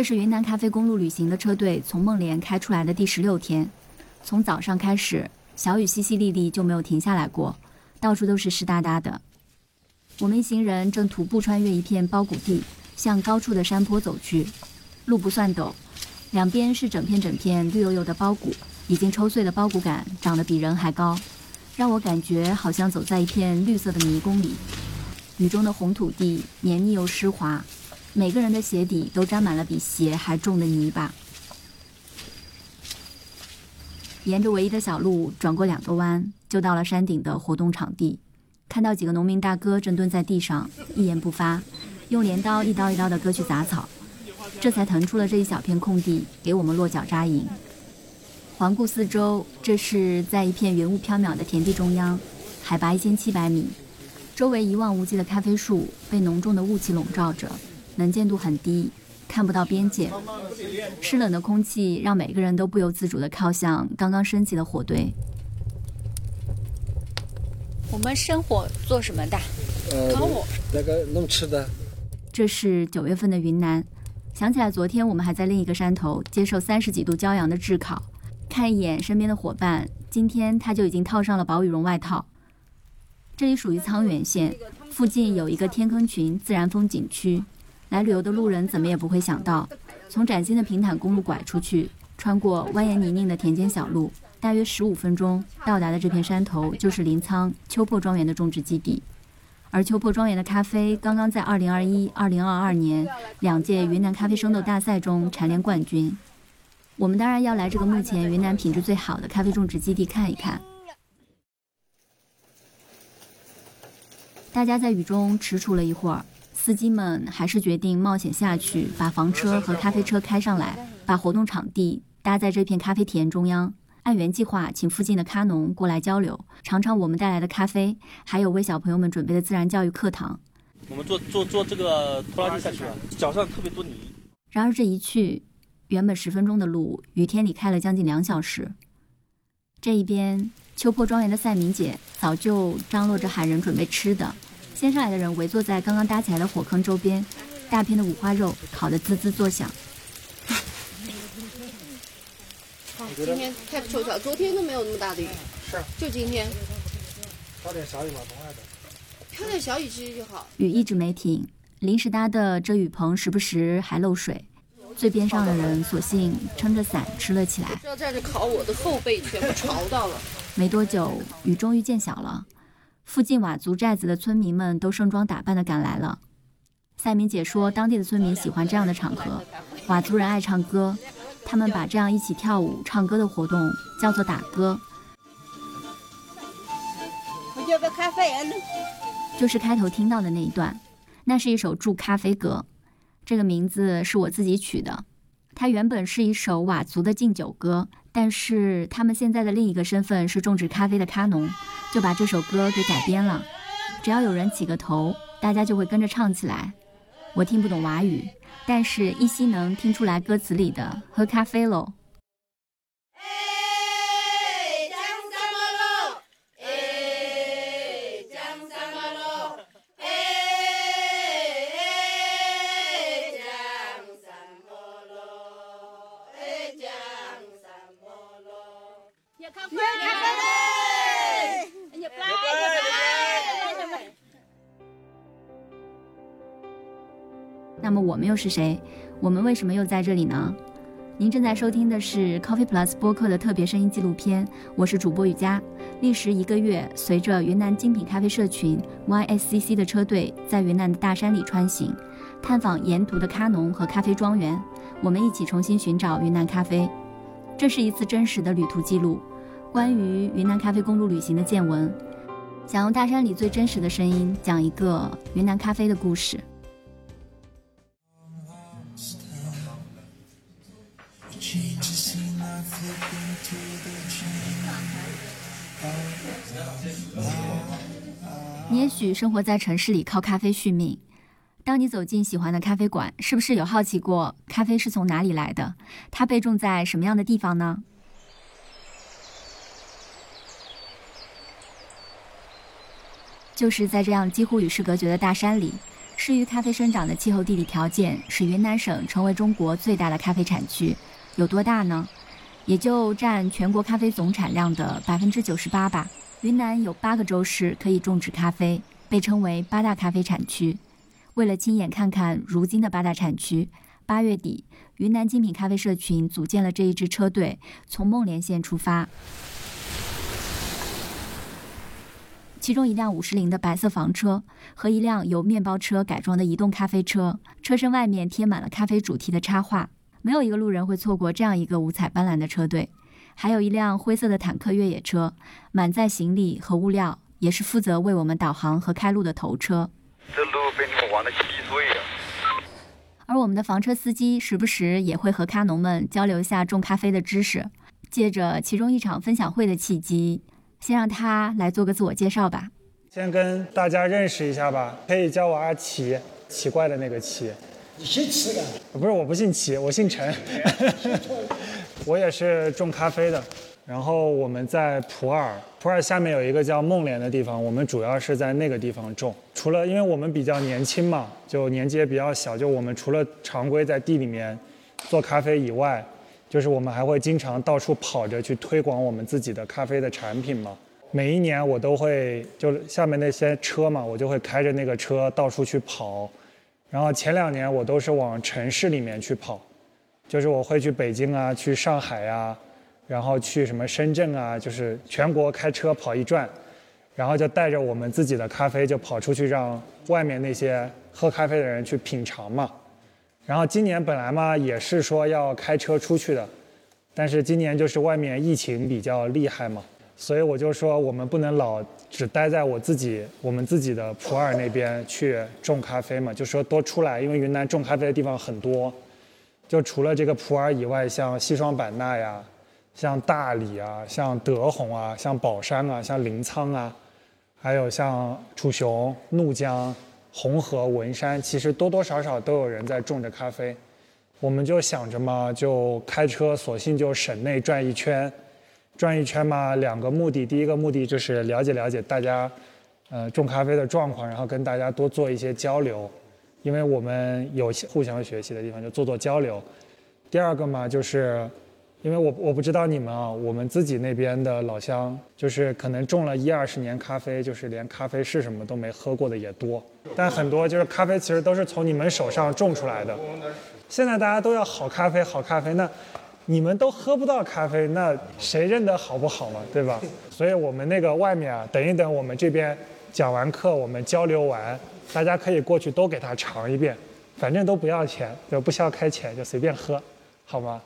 这是云南咖啡公路旅行的车队从孟连开出来的第十六天，从早上开始，小雨淅淅沥沥就没有停下来过，到处都是湿哒哒的。我们一行人正徒步穿越一片包谷地，向高处的山坡走去，路不算陡，两边是整片整片绿油油的包谷，已经抽穗的包谷杆长得比人还高，让我感觉好像走在一片绿色的迷宫里。雨中的红土地黏腻又湿滑。每个人的鞋底都沾满了比鞋还重的泥巴。沿着唯一的小路转过两个弯，就到了山顶的活动场地。看到几个农民大哥正蹲在地上，一言不发，用镰刀一刀一刀地割去杂草，这才腾出了这一小片空地给我们落脚扎营。环顾四周，这是在一片云雾飘渺的田地中央，海拔一千七百米，周围一望无际的咖啡树被浓重的雾气笼罩着。能见度很低，看不到边界。湿冷的空气让每个人都不由自主地靠向刚刚升起的火堆。我们生火做什么的？呃，烤火。那个弄吃的。这是九月份的云南，想起来昨天我们还在另一个山头接受三十几度骄阳的炙烤。看一眼身边的伙伴，今天他就已经套上了薄羽绒外套。这里属于沧源县，附近有一个天坑群自然风景区。来旅游的路人怎么也不会想到，从崭新的平坦公路拐出去，穿过蜿蜒泥泞的田间小路，大约十五分钟到达的这片山头就是临沧秋破庄园的种植基地。而秋破庄园的咖啡刚刚在2021、2022年两届云南咖啡生豆大赛中蝉联冠军。我们当然要来这个目前云南品质最好的咖啡种植基地看一看。大家在雨中踟蹰了一会儿。司机们还是决定冒险下去，把房车和咖啡车开上来，把活动场地搭在这片咖啡田中央。按原计划，请附近的咖农过来交流，尝尝我们带来的咖啡，还有为小朋友们准备的自然教育课堂。我们坐坐坐这个拖拉机下去了，脚上特别多泥。然而这一去，原本十分钟的路，雨天里开了将近两小时。这一边，秋坡庄园的赛明姐早就张罗着喊人准备吃的。先上来的人围坐在刚刚搭起来的火坑周边，大片的五花肉烤得滋滋作响。今天太凑巧，昨天都没有那么大的雨，是，就今天。飘点小雨吧，不爱的。飘点小雨其实就好。雨一直没停，临时搭的遮雨棚时不时还漏水，最边上的人索性撑着伞吃了起来。要在这烤，我的后背全部潮到了。没多久，雨终于见小了。附近佤族寨子的村民们都盛装打扮的赶来了。赛明姐说，当地的村民喜欢这样的场合，佤族人爱唱歌，他们把这样一起跳舞、唱歌的活动叫做打歌。我叫个咖啡就是开头听到的那一段，那是一首祝咖啡歌，这个名字是我自己取的。它原本是一首佤族的敬酒歌。但是他们现在的另一个身份是种植咖啡的咖农，就把这首歌给改编了。只要有人起个头，大家就会跟着唱起来。我听不懂佤语，但是依稀能听出来歌词里的“喝咖啡喽”。那么我们又是谁？我们为什么又在这里呢？您正在收听的是 Coffee Plus 播客的特别声音纪录片，我是主播雨佳。历时一个月，随着云南精品咖啡社群 YSCC 的车队在云南的大山里穿行，探访沿途的咖农和咖啡庄园，我们一起重新寻找云南咖啡。这是一次真实的旅途记录，关于云南咖啡公路旅行的见闻，想用大山里最真实的声音讲一个云南咖啡的故事。你也许生活在城市里，靠咖啡续命。当你走进喜欢的咖啡馆，是不是有好奇过咖啡是从哪里来的？它被种在什么样的地方呢？就是在这样几乎与世隔绝的大山里，适于咖啡生长的气候地理条件，使云南省成为中国最大的咖啡产区。有多大呢？也就占全国咖啡总产量的百分之九十八吧。云南有八个州市可以种植咖啡，被称为八大咖啡产区。为了亲眼看看如今的八大产区，八月底，云南精品咖啡社群组建了这一支车队，从孟连县出发。其中一辆五十铃的白色房车和一辆由面包车改装的移动咖啡车，车身外面贴满了咖啡主题的插画。没有一个路人会错过这样一个五彩斑斓的车队。还有一辆灰色的坦克越野车，满载行李和物料，也是负责为我们导航和开路的头车。这路被你们玩的稀碎呀。而我们的房车司机时不时也会和咖农们交流一下种咖啡的知识。借着其中一场分享会的契机，先让他来做个自我介绍吧。先跟大家认识一下吧，可以叫我阿奇，奇怪的那个奇。你姓齐的？不是，我不姓齐，我姓陈。我也是种咖啡的。然后我们在普洱，普洱下面有一个叫孟连的地方，我们主要是在那个地方种。除了因为我们比较年轻嘛，就年纪也比较小，就我们除了常规在地里面做咖啡以外，就是我们还会经常到处跑着去推广我们自己的咖啡的产品嘛。每一年我都会，就下面那些车嘛，我就会开着那个车到处去跑。然后前两年我都是往城市里面去跑，就是我会去北京啊，去上海呀。然后去什么深圳啊，就是全国开车跑一转，然后就带着我们自己的咖啡就跑出去，让外面那些喝咖啡的人去品尝嘛。然后今年本来嘛也是说要开车出去的，但是今年就是外面疫情比较厉害嘛，所以我就说我们不能老只待在我自己我们自己的普洱那边去种咖啡嘛，就说多出来，因为云南种咖啡的地方很多，就除了这个普洱以外，像西双版纳呀。像大理啊，像德宏啊，像宝山啊，像临沧啊，还有像楚雄、怒江、红河、文山，其实多多少少都有人在种着咖啡。我们就想着嘛，就开车，索性就省内转一圈，转一圈嘛，两个目的。第一个目的就是了解了解大家，呃，种咖啡的状况，然后跟大家多做一些交流，因为我们有互相学习的地方，就做做交流。第二个嘛，就是。因为我我不知道你们啊，我们自己那边的老乡，就是可能种了一二十年咖啡，就是连咖啡是什么都没喝过的也多。但很多就是咖啡其实都是从你们手上种出来的。现在大家都要好咖啡，好咖啡，那你们都喝不到咖啡，那谁认得好不好嘛，对吧？所以我们那个外面啊，等一等，我们这边讲完课，我们交流完，大家可以过去都给他尝一遍，反正都不要钱，就不需要开钱，就随便喝，好吗？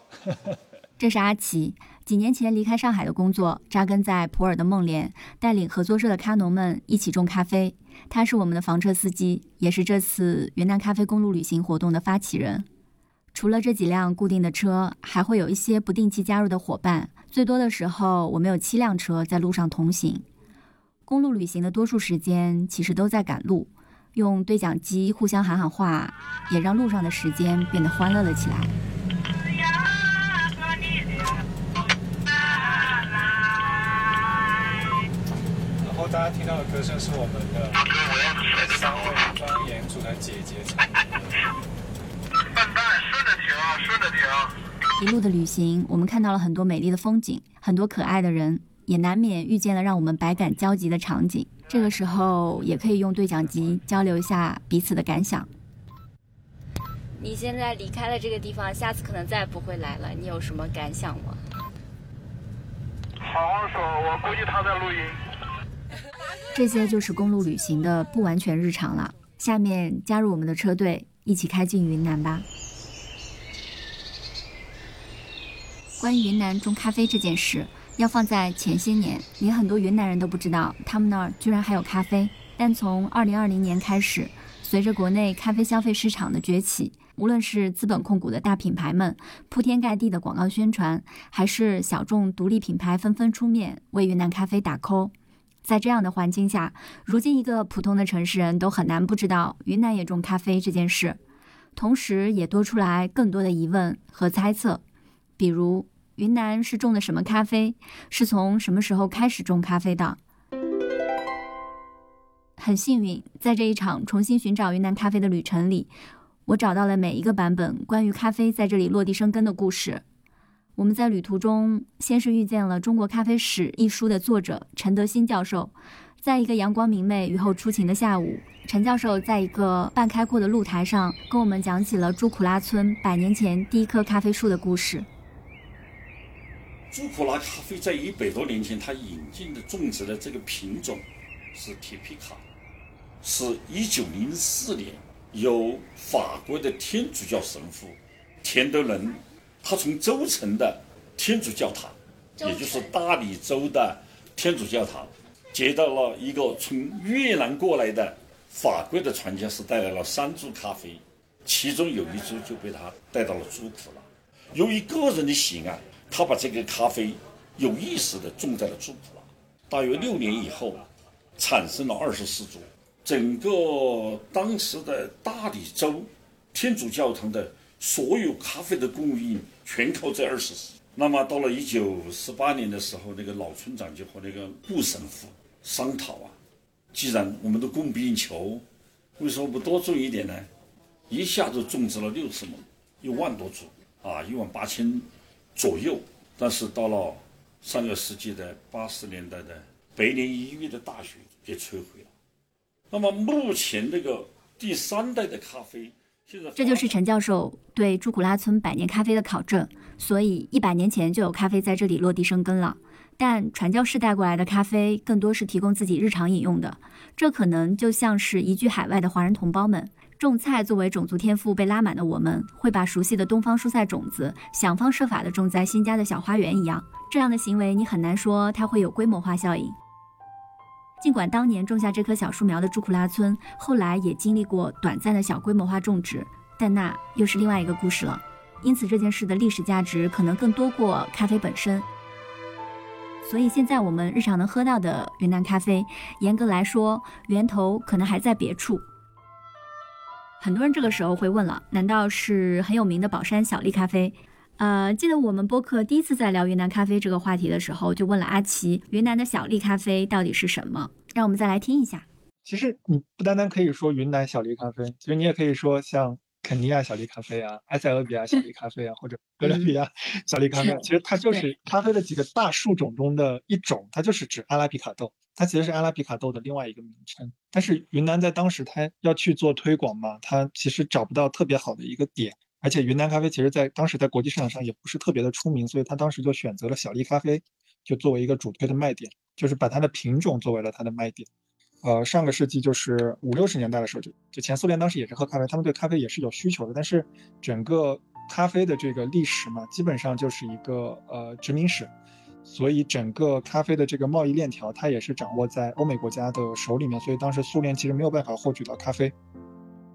这是阿奇，几年前离开上海的工作，扎根在普洱的孟连，带领合作社的咖农们一起种咖啡。他是我们的房车司机，也是这次云南咖啡公路旅行活动的发起人。除了这几辆固定的车，还会有一些不定期加入的伙伴。最多的时候，我们有七辆车在路上同行。公路旅行的多数时间其实都在赶路，用对讲机互相喊喊话，也让路上的时间变得欢乐了起来。大家听到的歌声是我们的三位方言组的姐姐唱的。顺着停，顺着停。一路的旅行，我们看到了很多美丽的风景，很多可爱的人，也难免遇见了让我们百感交集的场景。这个时候，也可以用对讲机交流一下彼此的感想。你现在离开了这个地方，下次可能再也不会来了，你有什么感想吗？好好说，我估计他在录音。这些就是公路旅行的不完全日常了。下面加入我们的车队，一起开进云南吧。关于云南种咖啡这件事，要放在前些年，连很多云南人都不知道他们那儿居然还有咖啡。但从2020年开始，随着国内咖啡消费市场的崛起，无论是资本控股的大品牌们铺天盖地的广告宣传，还是小众独立品牌纷纷出面为云南咖啡打 call。在这样的环境下，如今一个普通的城市人都很难不知道云南也种咖啡这件事，同时也多出来更多的疑问和猜测，比如云南是种的什么咖啡，是从什么时候开始种咖啡的？很幸运，在这一场重新寻找云南咖啡的旅程里，我找到了每一个版本关于咖啡在这里落地生根的故事。我们在旅途中先是遇见了《中国咖啡史》一书的作者陈德新教授，在一个阳光明媚、雨后初晴的下午，陈教授在一个半开阔的露台上跟我们讲起了朱苦拉村百年前第一棵咖啡树的故事。朱古拉咖啡在一百多年前，它引进的种植的这个品种是铁皮卡，是一九零四年由法国的天主教神父田德伦，他从州城的天主教堂，也就是大理州的天主教堂，接到了一个从越南过来的法国的传教士，带来了三株咖啡，其中有一株就被他带到了朱古拉。由于个人的喜爱。他把这个咖啡有意识地种在了朱苦拉，大约六年以后，产生了二十四株。整个当时的大理州天主教堂的所有咖啡的供应全靠这二十四。那么到了一九四八年的时候，那个老村长就和那个顾神父商讨啊，既然我们都供不应求，为什么不多种一点呢？一下子种植了六次亩，一万多株啊，一万八千。左右，但是到了上个世纪的八十年代的百年一遇的大雪给摧毁了。那么目前这个第三代的咖啡，现在这就是陈教授对朱古拉村百年咖啡的考证。所以一百年前就有咖啡在这里落地生根了。但传教士带过来的咖啡更多是提供自己日常饮用的，这可能就像是移居海外的华人同胞们。种菜作为种族天赋被拉满的我们，会把熟悉的东方蔬菜种子想方设法地种在新家的小花园一样。这样的行为，你很难说它会有规模化效应。尽管当年种下这棵小树苗的朱库拉村后来也经历过短暂的小规模化种植，但那又是另外一个故事了。因此，这件事的历史价值可能更多过咖啡本身。所以，现在我们日常能喝到的云南咖啡，严格来说，源头可能还在别处。很多人这个时候会问了：难道是很有名的宝山小粒咖啡？呃，记得我们播客第一次在聊云南咖啡这个话题的时候，就问了阿奇，云南的小粒咖啡到底是什么？让我们再来听一下。其实你不单单可以说云南小粒咖啡，其实你也可以说像肯尼亚小粒咖啡啊、埃塞俄比亚小粒咖啡啊，或者 哥伦比亚小粒咖啡。其实它就是咖啡的几个大树种中的一种，它就是指阿拉比卡豆。它其实是阿拉比卡豆的另外一个名称，但是云南在当时它要去做推广嘛，它其实找不到特别好的一个点，而且云南咖啡其实在当时在国际市场上也不是特别的出名，所以它当时就选择了小粒咖啡，就作为一个主推的卖点，就是把它的品种作为了它的卖点。呃，上个世纪就是五六十年代的时候，就就前苏联当时也是喝咖啡，他们对咖啡也是有需求的，但是整个咖啡的这个历史嘛，基本上就是一个呃殖民史。所以整个咖啡的这个贸易链条，它也是掌握在欧美国家的手里面。所以当时苏联其实没有办法获取到咖啡，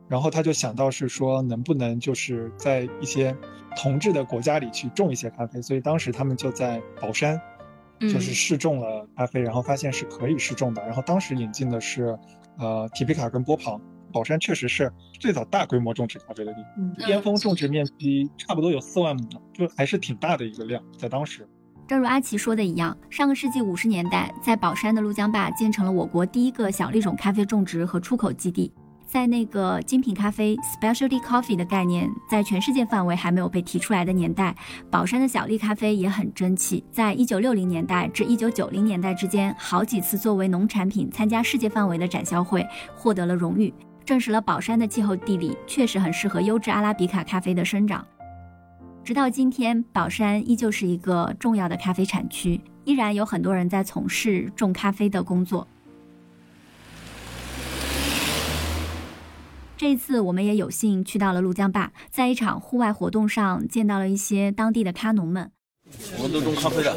然后他就想到是说，能不能就是在一些同治的国家里去种一些咖啡。所以当时他们就在宝山，就是试种了咖啡，然后发现是可以试种的。然后当时引进的是，呃，提皮卡跟波旁。宝山确实是最早大规模种植咖啡的地方，巅峰种植面积差不多有四万亩，就还是挺大的一个量，在当时。正如阿奇说的一样，上个世纪五十年代，在宝山的鹭江坝建成了我国第一个小粒种咖啡种植和出口基地。在那个精品咖啡 （specialty coffee） 的概念在全世界范围还没有被提出来的年代，宝山的小粒咖啡也很争气。在一九六零年代至一九九零年代之间，好几次作为农产品参加世界范围的展销会，获得了荣誉，证实了宝山的气候地理确实很适合优质阿拉比卡咖啡的生长。直到今天，宝山依旧是一个重要的咖啡产区，依然有很多人在从事种咖啡的工作。这一次，我们也有幸去到了怒江坝，在一场户外活动上见到了一些当地的咖农们。我们都种咖啡的，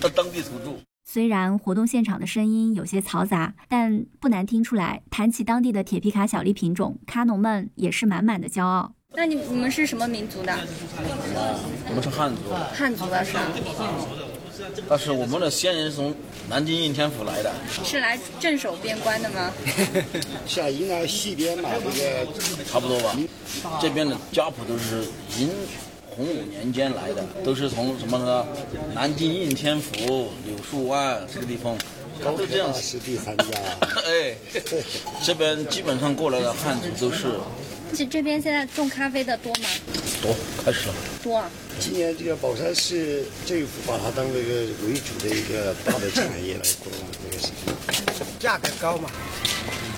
他当地土著。虽然活动现场的声音有些嘈杂，但不难听出来，谈起当地的铁皮卡小粒品种，咖农们也是满满的骄傲。那你你们是什么民族的？我们是汉族。汉族的是。但是我们的先人从南京应天府来的。是来镇守边关的吗？像云南西边嘛，这个差不多吧。这边的家谱都是银洪武年间来的，都是从什么呢？南京应天府、柳树湾这个地方，都这样。是第三家。哎，这边基本上过来的汉族都是。这这边现在种咖啡的多吗？多，开始了。多。今年这个宝山市政府把它当那个为主的一个大的产业来做这个事情。价格高嘛？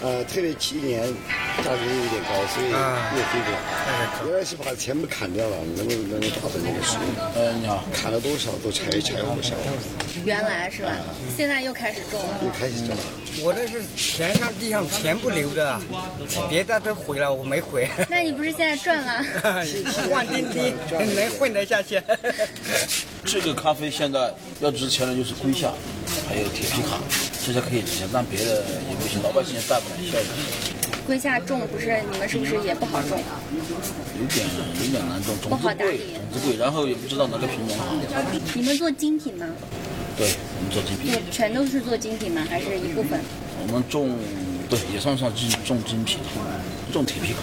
呃，特别今年价格有点高，所以越飞点。原来是把全部砍掉了，能能达到那个数。呃，你好，砍了多少都拆拆不少。原来是吧？现在又开始种了。又开始种了。我那是天上地上全部留的，别的都毁了，我没毁。那你不是现在赚了？万钉钉能混得下去。这个咖啡现在要值钱的就是龟下，还有铁皮卡，这些可以值钱，但别的也不行，老百姓也带不来效益。龟下种不是你们是不是也不好种？有点有点难种，种子贵，种子贵，然后也不知道哪个品种好。你们做精品吗？对，我们做精品。全都是做精品吗？还是一部分？我们种，对，也算上精种精品，种铁皮卡。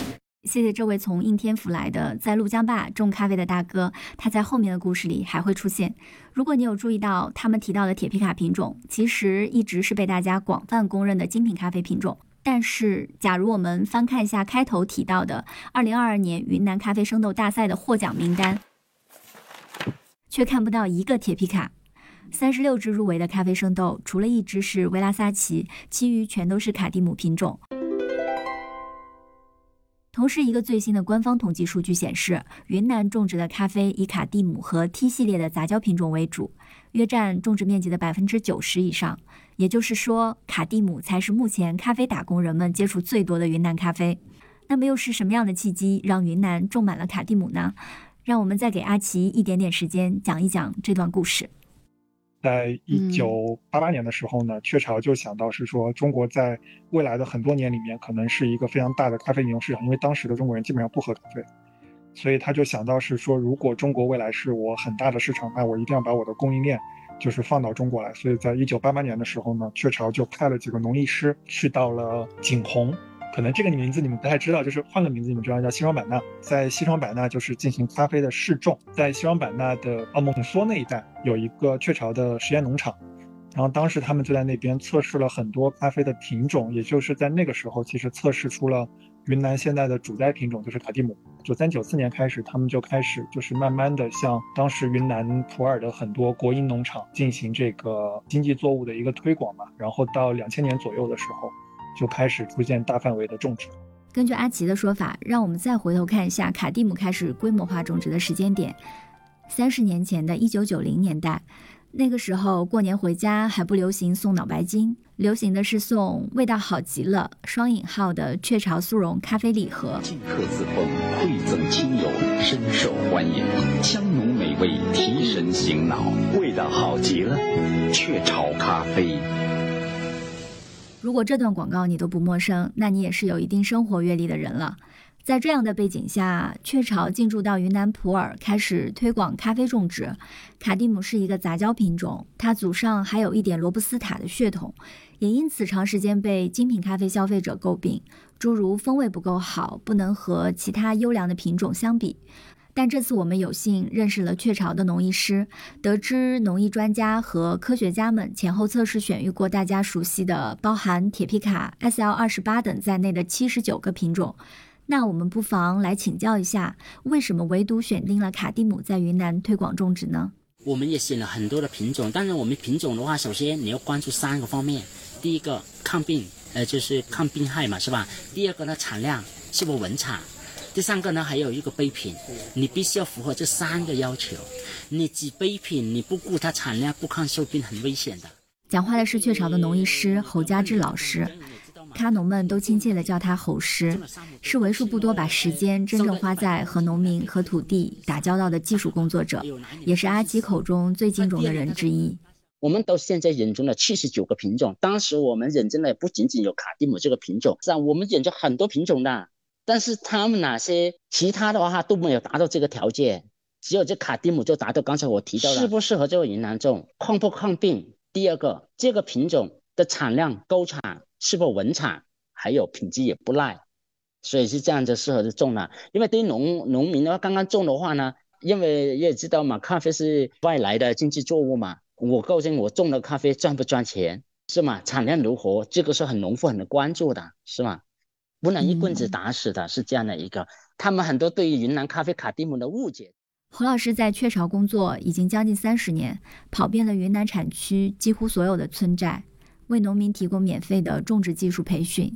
谢谢这位从应天府来的在陆江坝种咖啡的大哥，他在后面的故事里还会出现。如果你有注意到他们提到的铁皮卡品种，其实一直是被大家广泛公认的精品咖啡品种。但是，假如我们翻看一下开头提到的2022年云南咖啡生豆大赛的获奖名单，却看不到一个铁皮卡。三十六只入围的咖啡生豆，除了一只是维拉萨奇，其余全都是卡蒂姆品种。同时，一个最新的官方统计数据显示，云南种植的咖啡以卡蒂姆和 T 系列的杂交品种为主，约占种植面积的百分之九十以上。也就是说，卡蒂姆才是目前咖啡打工人们接触最多的云南咖啡。那么，又是什么样的契机让云南种满了卡蒂姆呢？让我们再给阿奇一点点时间，讲一讲这段故事。在一九八八年的时候呢，雀巢就想到是说，中国在未来的很多年里面，可能是一个非常大的咖啡饮用市场，因为当时的中国人基本上不喝咖啡，所以他就想到是说，如果中国未来是我很大的市场，那我一定要把我的供应链就是放到中国来。所以在一九八八年的时候呢，雀巢就派了几个农艺师去到了景洪。可能这个名字你们不太知道，就是换个名字你们知道叫西双版纳，在西双版纳就是进行咖啡的试种，在西双版纳的奥蒙梭那一带有一个雀巢的实验农场，然后当时他们就在那边测试了很多咖啡的品种，也就是在那个时候，其实测试出了云南现在的主代品种就是卡蒂姆。九三九四年开始，他们就开始就是慢慢的向当时云南普洱的很多国营农场进行这个经济作物的一个推广嘛，然后到两千年左右的时候。就开始出现大范围的种植。根据阿奇的说法，让我们再回头看一下卡蒂姆开始规模化种植的时间点。三十年前的一九九零年代，那个时候过年回家还不流行送脑白金，流行的是送味道好极了双引号的雀巢速溶咖啡礼盒。进客自封，馈赠亲友，深受欢迎。香浓美味，提神醒脑，味道好极了，雀巢咖啡。如果这段广告你都不陌生，那你也是有一定生活阅历的人了。在这样的背景下，雀巢进驻到云南普洱，开始推广咖啡种植。卡蒂姆是一个杂交品种，它祖上还有一点罗布斯塔的血统，也因此长时间被精品咖啡消费者诟病，诸如风味不够好，不能和其他优良的品种相比。但这次我们有幸认识了雀巢的农艺师，得知农艺专家和科学家们前后测试选育过大家熟悉的包含铁皮卡、SL 二十八等在内的七十九个品种。那我们不妨来请教一下，为什么唯独选定了卡蒂姆在云南推广种植呢？我们也选了很多的品种，当然我们品种的话，首先你要关注三个方面：第一个抗病，呃，就是抗病害嘛，是吧？第二个呢，产量是否稳产？第三个呢，还有一个杯品，你必须要符合这三个要求。你挤杯品，你不顾它产量，不抗受病，很危险的。讲话的是雀巢的农艺师侯家志老师，咖农们都亲切地叫他侯师，是为数不多把时间真正花在和农民和土地打交道的技术工作者，也是阿吉口中最敬重的人之一。我们到现在引种了七十九个品种，当时我们引进的不仅仅有卡蒂姆这个品种，是啊，我们引进很多品种的。但是他们哪些其他的话都没有达到这个条件，只有这卡蒂姆就达到刚才我提到的适不适合这个云南种，抗不抗病。第二个，这个品种的产量高产，是否稳产，还有品质也不赖，所以是这样子适合的种了。因为对于农农民的话，刚刚种的话呢，因为也知道嘛，咖啡是外来的经济作物嘛，我告诉你我种的咖啡赚不赚钱，是吗？产量如何，这个是很农户很关注的，是吗？不能一棍子打死的，是这样的一个。他们很多对于云南咖啡卡蒂姆的误解。侯老师在雀巢工作已经将近三十年，跑遍了云南产区几乎所有的村寨，为农民提供免费的种植技术培训。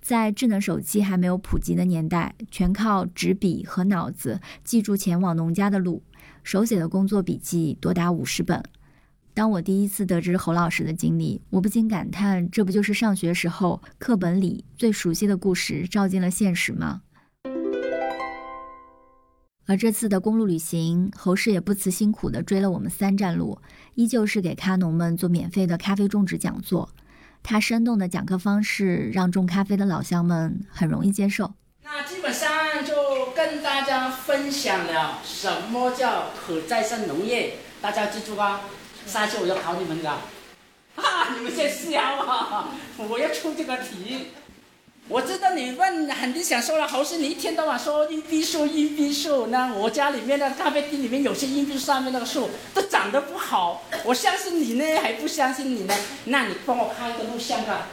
在智能手机还没有普及的年代，全靠纸笔和脑子记住前往农家的路，手写的工作笔记多达五十本。当我第一次得知侯老师的经历，我不禁感叹：这不就是上学时候课本里最熟悉的故事照进了现实吗？而这次的公路旅行，侯氏也不辞辛苦地追了我们三站路，依旧是给咖农们做免费的咖啡种植讲座。他生动的讲课方式，让种咖啡的老乡们很容易接受。那基本上就跟大家分享了什么叫可再生农业，大家记住啊！下次我要考你们的，啊，你们先笑啊！我要出这个题。我知道你问肯定想说了，侯师你一天到晚说硬币树硬币树，那我家里面的咖啡厅里面有些硬币上面那个树都长得不好，我相信你呢还不相信你呢？那你帮我拍一个录像吧。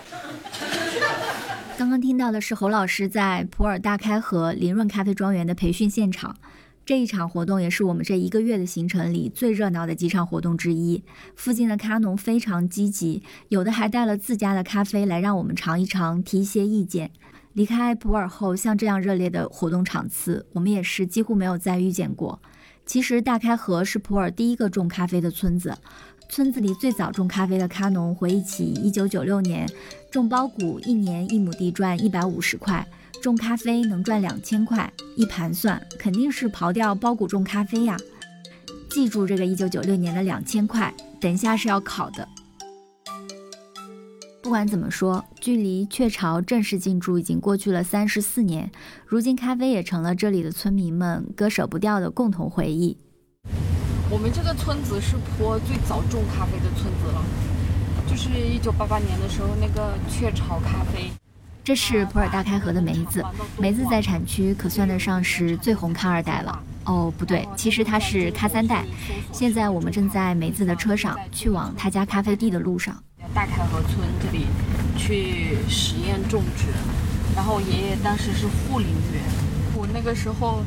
刚刚听到的是侯老师在普洱大开河林润咖啡庄园的培训现场。这一场活动也是我们这一个月的行程里最热闹的几场活动之一。附近的咖农非常积极，有的还带了自家的咖啡来让我们尝一尝，提一些意见。离开普洱后，像这样热烈的活动场次，我们也是几乎没有再遇见过。其实大开河是普洱第一个种咖啡的村子，村子里最早种咖啡的咖农回忆起1996年种苞谷，一年一亩地赚150块。种咖啡能赚两千块，一盘算肯定是刨掉包谷种咖啡呀。记住这个一九九六年的两千块，等一下是要考的。不管怎么说，距离雀巢正式进驻已经过去了三十四年，如今咖啡也成了这里的村民们割舍不掉的共同回忆。我们这个村子是坡最早种咖啡的村子了，就是一九八八年的时候那个雀巢咖啡。这是普洱大开河的梅子，梅子在产区可算得上是最红咖二代了。哦，不对，其实它是咖三代。现在我们正在梅子的车上，去往他家咖啡地的路上。大开河村这里去实验种植，然后爷爷当时是护林员，我那个时候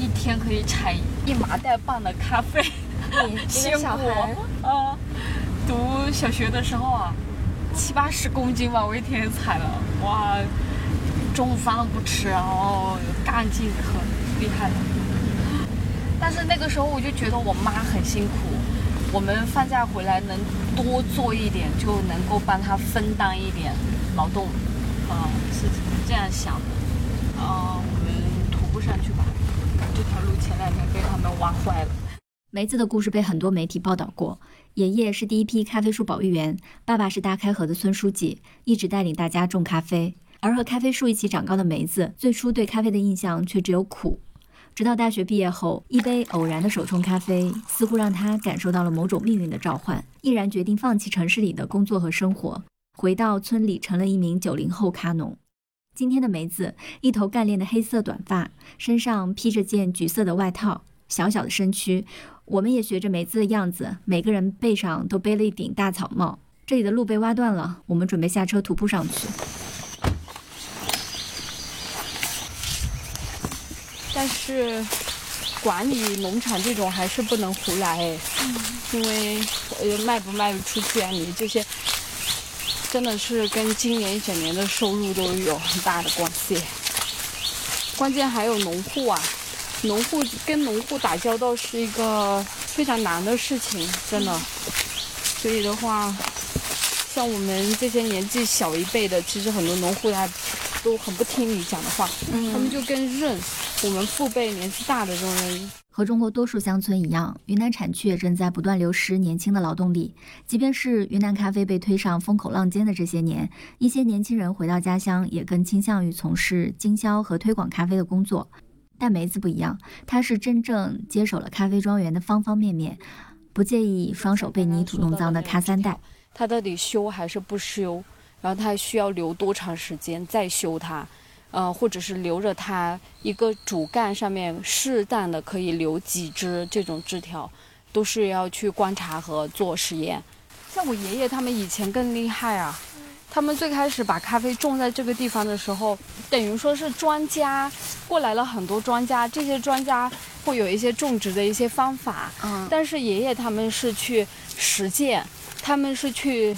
一天可以产一麻袋半的咖啡，鲜果。啊，读小学的时候啊。七八十公斤吧，我一天踩了，哇！中午饭都不吃，然后干劲很厉害的。但是那个时候我就觉得我妈很辛苦，我们放假回来能多做一点，就能够帮她分担一点劳动，啊，是这样想的。啊，我们徒步上去吧，这条路前两天被他们挖坏了。梅子的故事被很多媒体报道过。爷爷是第一批咖啡树保育员，爸爸是大开河的村书记，一直带领大家种咖啡。而和咖啡树一起长高的梅子，最初对咖啡的印象却只有苦。直到大学毕业后，一杯偶然的手冲咖啡，似乎让他感受到了某种命运的召唤，毅然决定放弃城市里的工作和生活，回到村里，成了一名九零后咖农。今天的梅子，一头干练的黑色短发，身上披着件橘色的外套，小小的身躯。我们也学着梅子的样子，每个人背上都背了一顶大草帽。这里的路被挖断了，我们准备下车徒步上去。但是管理农场这种还是不能胡来，因为呃卖不卖得出去啊？你这些真的是跟今年一整年的收入都有很大的关系。关键还有农户啊。农户跟农户打交道是一个非常难的事情，真的。所以的话，像我们这些年纪小一辈的，其实很多农户他都很不听你讲的话，他们就更认我们父辈年纪大的这种人。和中国多数乡村一样，云南产区也正在不断流失年轻的劳动力。即便是云南咖啡被推上风口浪尖的这些年，一些年轻人回到家乡，也更倾向于从事经销和推广咖啡的工作。但梅子不一样，他是真正接手了咖啡庄园的方方面面，不介意双手被泥土弄脏的咖三代。他到底修还是不修？然后他需要留多长时间再修它？呃，或者是留着它一个主干上面适当的可以留几枝这种枝条，都是要去观察和做实验。像我爷爷他们以前更厉害啊，他们最开始把咖啡种在这个地方的时候，等于说是专家过来了很多专家，这些专家会有一些种植的一些方法，嗯，但是爷爷他们是去实践，他们是去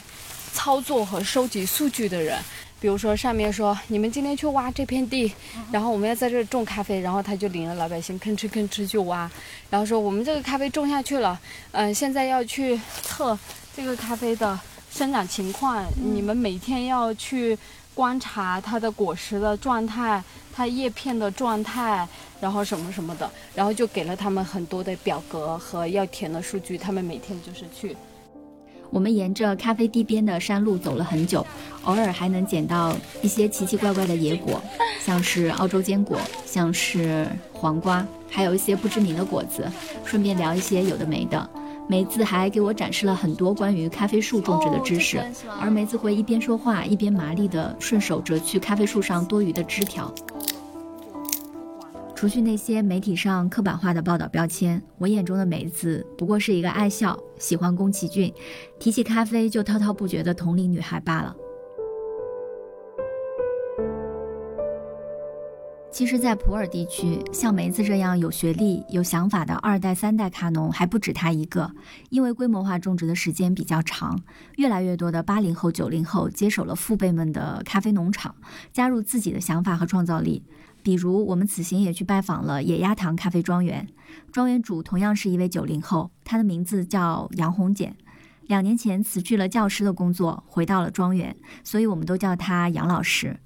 操作和收集数据的人。比如说上面说你们今天去挖这片地，然后我们要在这儿种咖啡，然后他就领着老百姓吭哧吭哧就挖，然后说我们这个咖啡种下去了，嗯、现在要去测这个咖啡的生长情况，你们每天要去观察它的果实的状态，它叶片的状态，然后什么什么的，然后就给了他们很多的表格和要填的数据，他们每天就是去。我们沿着咖啡地边的山路走了很久，偶尔还能捡到一些奇奇怪怪的野果，像是澳洲坚果，像是黄瓜，还有一些不知名的果子。顺便聊一些有的没的。梅子还给我展示了很多关于咖啡树种植的知识，而梅子会一边说话一边麻利地顺手折去咖啡树上多余的枝条。除去那些媒体上刻板化的报道标签，我眼中的梅子不过是一个爱笑、喜欢宫崎骏，提起咖啡就滔滔不绝的同龄女孩罢了。其实，在普洱地区，像梅子这样有学历、有想法的二代、三代咖农还不止他一个。因为规模化种植的时间比较长，越来越多的八零后、九零后接手了父辈们的咖啡农场，加入自己的想法和创造力。比如，我们此行也去拜访了野鸭塘咖啡庄园，庄园主同样是一位九零后，他的名字叫杨红简。两年前辞去了教师的工作，回到了庄园，所以我们都叫他杨老师。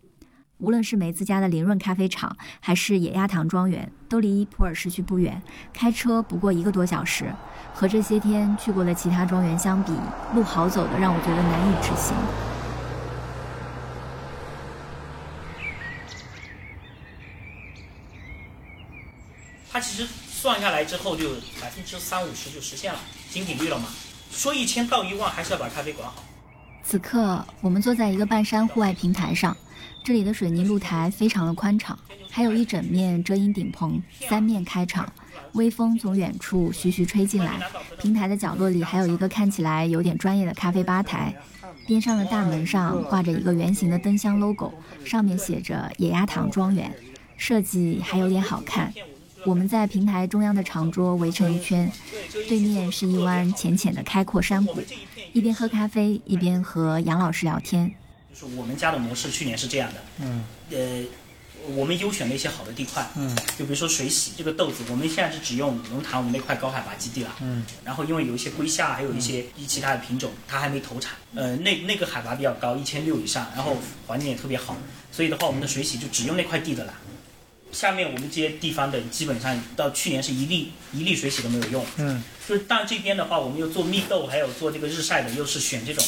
无论是梅子家的林润咖啡厂，还是野鸭塘庄园，都离普洱市区不远，开车不过一个多小时。和这些天去过的其他庄园相比，路好走的让我觉得难以置信。它其实算下来之后，就百分之三五十就实现了精品率了嘛。说一千道一万，还是要把咖啡管好。此刻，我们坐在一个半山户外平台上，这里的水泥露台非常的宽敞，还有一整面遮阴顶棚，三面开敞，微风从远处徐徐吹进来。平台的角落里还有一个看起来有点专业的咖啡吧台，边上的大门上挂着一个圆形的灯箱 logo，上面写着“野鸭塘庄园”，设计还有点好看。我们在平台中央的长桌围成一圈，对面是一湾浅浅的开阔山谷，一边喝咖啡一边和杨老师聊天。就是我们家的模式，去年是这样的，嗯。呃，我们优选了一些好的地块，嗯。就比如说水洗这个豆子，我们现在是只用龙潭我们那块高海拔基地了，嗯。然后因为有一些龟夏，还有一些一其他的品种，它还没投产，呃，那那个海拔比较高，一千六以上，然后环境也特别好，所以的话，我们的水洗就只用那块地的了。下面我们这些地方的基本上到去年是一粒一粒水洗都没有用，嗯。就是但这边的话，我们又做蜜豆，还有做这个日晒的，又是选这种，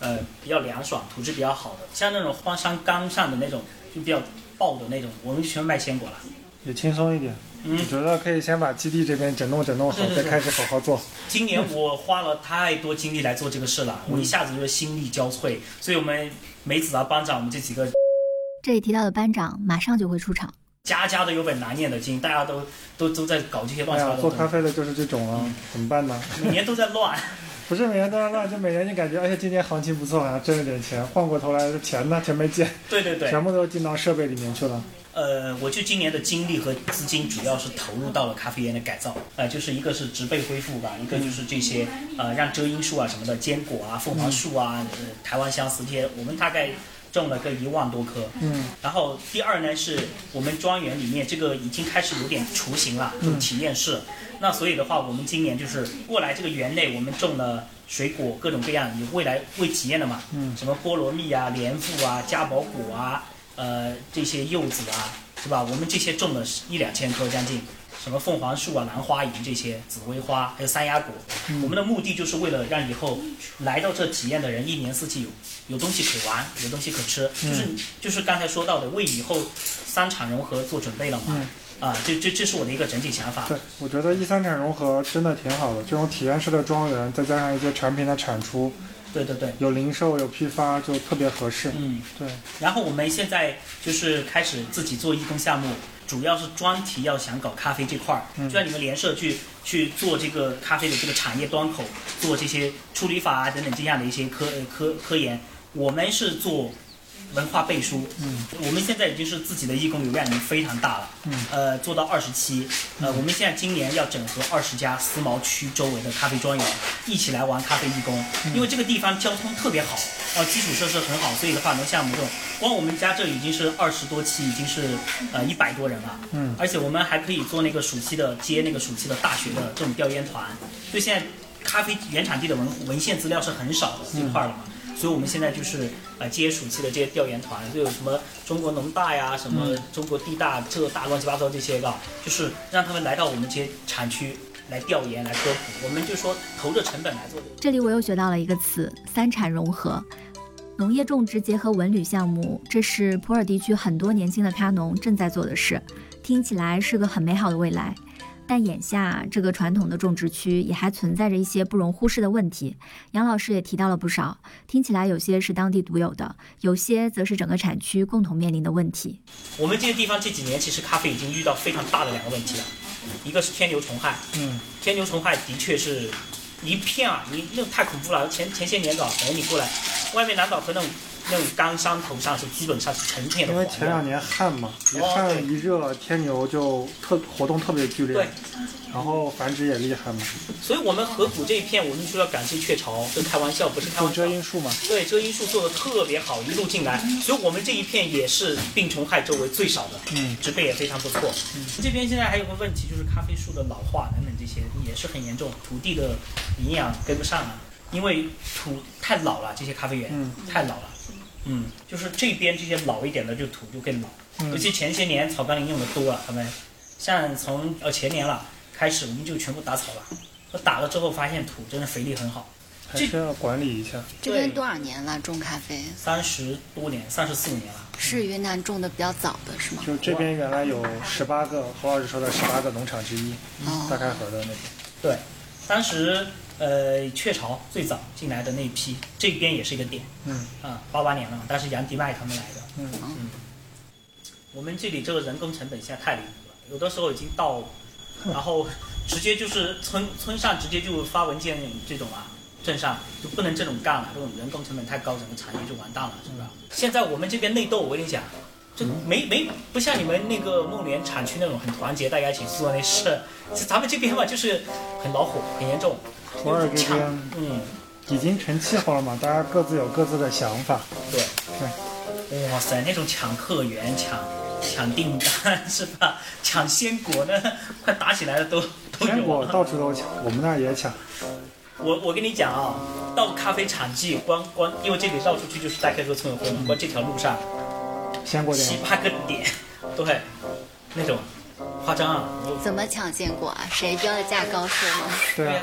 呃，比较凉爽、土质比较好的，像那种荒山岗上的那种，就比较爆的那种，我们就全卖鲜果了。也轻松一点。嗯我觉得可以先把基地这边整弄整弄好，对对对再开始好好做。今年我花了太多精力来做这个事了，嗯我一下子就是心力交瘁，所以我们梅子啊、班长，我们这几个这里提到的班长马上就会出场。家家都有本难念的经，大家都都都在搞这些哎乱七八糟的东西，咖啡的就是这种啊，怎么办呢？每年都在乱。不是每年都在乱，就每年就感觉，而且今年行情不错，好像挣了点钱，换过头来钱呢，钱没见，对对对，全部都进到设备里面去了。呃，我就今年的精力和资金主要是投入到了咖啡园的改造，呃，就是一个是植被恢复吧，一个就是这些呃让遮阴树啊什么的，坚果啊、凤凰树啊、呃台湾相思这些，我们大概种了个一万多棵。嗯然后第二呢，是我们庄园里面这个已经开始有点雏形了，就嗯体验室。那所以的话，我们今年就是过来这个园内，我们种了水果各种各样，你未来会体验的嘛，嗯什么菠萝蜜啊、莲雾啊、嘉宝果啊，呃这些柚子啊，是吧？我们这些种了一两千棵将近。什么凤凰树啊、兰花楹这些紫薇花，还有山鸭果，嗯我们的目的就是为了让以后来到这体验的人一年四季有有东西可玩，有东西可吃，就是嗯就是刚才说到的，为以后三产融合做准备了嘛。嗯啊，这这这是我的一个整体想法。对，我觉得一三产融合真的挺好的，这种体验式的庄园，再加上一些产品的产出，对对对，有零售有批发就特别合适。嗯，对。然后我们现在就是开始自己做义工项目，主要是专题要想搞咖啡这块儿，嗯就让你们联社去去做这个咖啡的这个产业端口，做这些处理法啊等等这样的一些科呃科科研。我们是做文化背书，嗯，我们现在已经是自己的义工流量已经非常大了，嗯。呃，做到二十期，呃，我们现在今年要整合二十家思茅区周围的咖啡庄园，一起来玩咖啡义工，因为这个地方交通特别好，呃，基础设施很好，所以的话，能像我们这种，光我们家这已经是二十多期，已经是呃一百多人了，嗯。而且我们还可以做那个暑期的接那个暑期的大学的这种调研团，所以现在咖啡原产地的文文献资料是很少的这块儿了嘛。所以我们现在就是呃接暑期的这些调研团，就有什么中国农大呀，什么嗯中国地大这大乱七八糟这些个，就是让他们来到我们这些产区来调研、来科普。我们就说投着成本来做这个。这里我又学到了一个词“三产融合”，农业种植结合文旅项目，这是普洱地区很多年轻的咖农正在做的事，听起来是个很美好的未来。但眼下这个传统的种植区也还存在着一些不容忽视的问题。杨老师也提到了不少，听起来有些是当地独有的，有些则是整个产区共同面临的问题。我们这个地方这几年其实咖啡已经遇到非常大的两个问题了，一个是天牛虫害，嗯，天牛虫害的确是一片啊，你那种太恐怖了。前前些年的，等你过来，外面南岛和那种那种冈山头上是基本上是成片的因为前两年旱嘛，一哦旱一热，天牛就特活动特别剧烈，对，然后繁殖也厉害嘛，所以我们河谷这一片，我们就要感谢雀巢，这开玩笑不是开玩笑。遮阴树嘛，对，遮阴树做的特别好，一路进来，所以我们这一片也是病虫害周围最少的，嗯，植被也非常不错。嗯，这边现在还有个问题，就是咖啡树的老化等等这些也是很严重，土地的营养跟不上了，因为土太老了，这些咖啡园、嗯太老了。嗯，就是这边这些老一点的就土就更老，嗯尤其前些年草甘膦用的多了，他们像从呃前年了开始，我们就全部打草了，我打了之后发现土真的肥力很好，还是要管理一下。这边多少年了？种咖啡三十多年，三十四五年了。是云南种的比较早的是吗？就这边原来有十八个，侯老师说的十八个农场之一，嗯大开河的那边。对，当时呃雀巢最早进来的那一批，这边也是一个点，嗯啊，八八年了嘛，但是杨迪麦他们来的，嗯嗯，我们这里这个人工成本现在太离谱了，有的时候已经到，然后直接就是村村上直接就发文件这种啊。镇上就不能这种干了，这种人工成本太高，整个产业就完蛋了，是不是？现在我们这边内斗，我跟你讲，这没没不像你们那个孟连产区那种很团结，大家一起做那事。咱们这边嘛，就是很恼火，很严重。普洱这边，嗯，已经成气候了嘛，大家各自有各自的想法。对对，哇塞，那种抢客源、抢抢订单 是吧？抢鲜果呢，快打起来了都都鲜。果到处都抢，我们那儿也抢。我我跟你讲啊，到咖啡产季，光光因为这里绕出去就是大开河村河嘛，光这条路上鲜果店七八个点，对，那种夸张啊。怎么抢鲜果啊？谁标的价高是吗？对啊。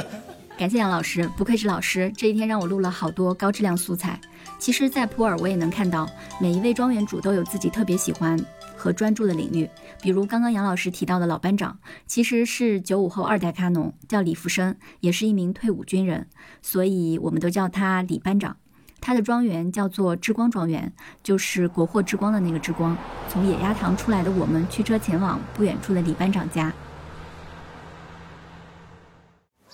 感谢杨老师，不愧是老师，这一天让我录了好多高质量素材。其实，在普洱我也能看到，每一位庄园主都有自己特别喜欢和专注的领域。比如刚刚杨老师提到的老班长，其实是九五后二代咖农，叫李福生，也是一名退伍军人，所以我们都叫他李班长。他的庄园叫做之光庄园，就是国货之光的那个之光。从野鸭塘出来的我们，驱车前往不远处的李班长家。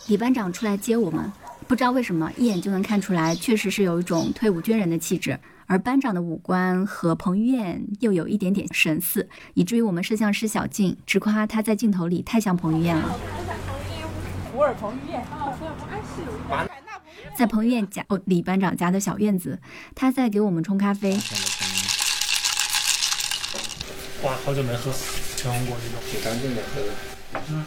李班长出来接我们，不知道为什么，一眼就能看出来，确实是有一种退伍军人的气质。而班长的五官和彭于晏又有一点点神似，以至于我们摄像师小静直夸他在镜头里太像彭于晏了。普洱彭于晏，在彭于晏家哦，李班长家的小院子，他在给我们冲咖啡。哇，好久没喝全红果这种，挺干净的喝的。嗯。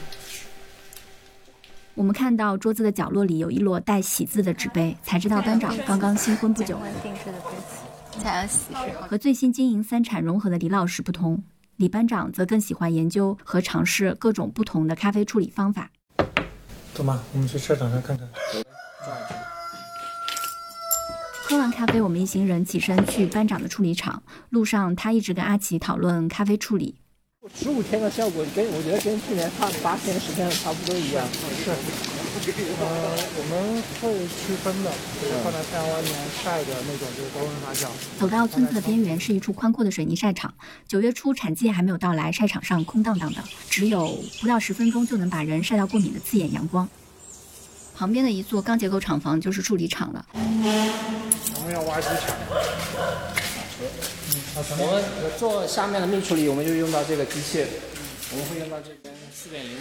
我们看到桌子的角落里有一摞带“喜”字的纸杯，才知道班长刚刚新婚不久。定制的杯子才有喜事。和最新经营三产融合的李老师不同，李班长则更喜欢研究和尝试各种不同的咖啡处理方法。走吧，我们去车场上看看。喝完咖啡，我们一行人起身去班长的处理厂。路上，他一直跟阿奇讨论咖啡处理。十五天的效果跟我觉得跟去年差八天十天的差不多一样。是，呃，我们会区分的，就是放在太阳外面晒的那种，就是高温发酵。走到村子的边缘是一处宽阔的水泥晒场。九月初产季还没有到来，晒场上空荡荡的，只有不到十分钟就能把人晒到过敏的刺眼阳光。旁边的一座钢结构厂房就是处理厂了。我们要挖机场。我们做下面的密处理，我们就用到这个机械，我们会用到这边。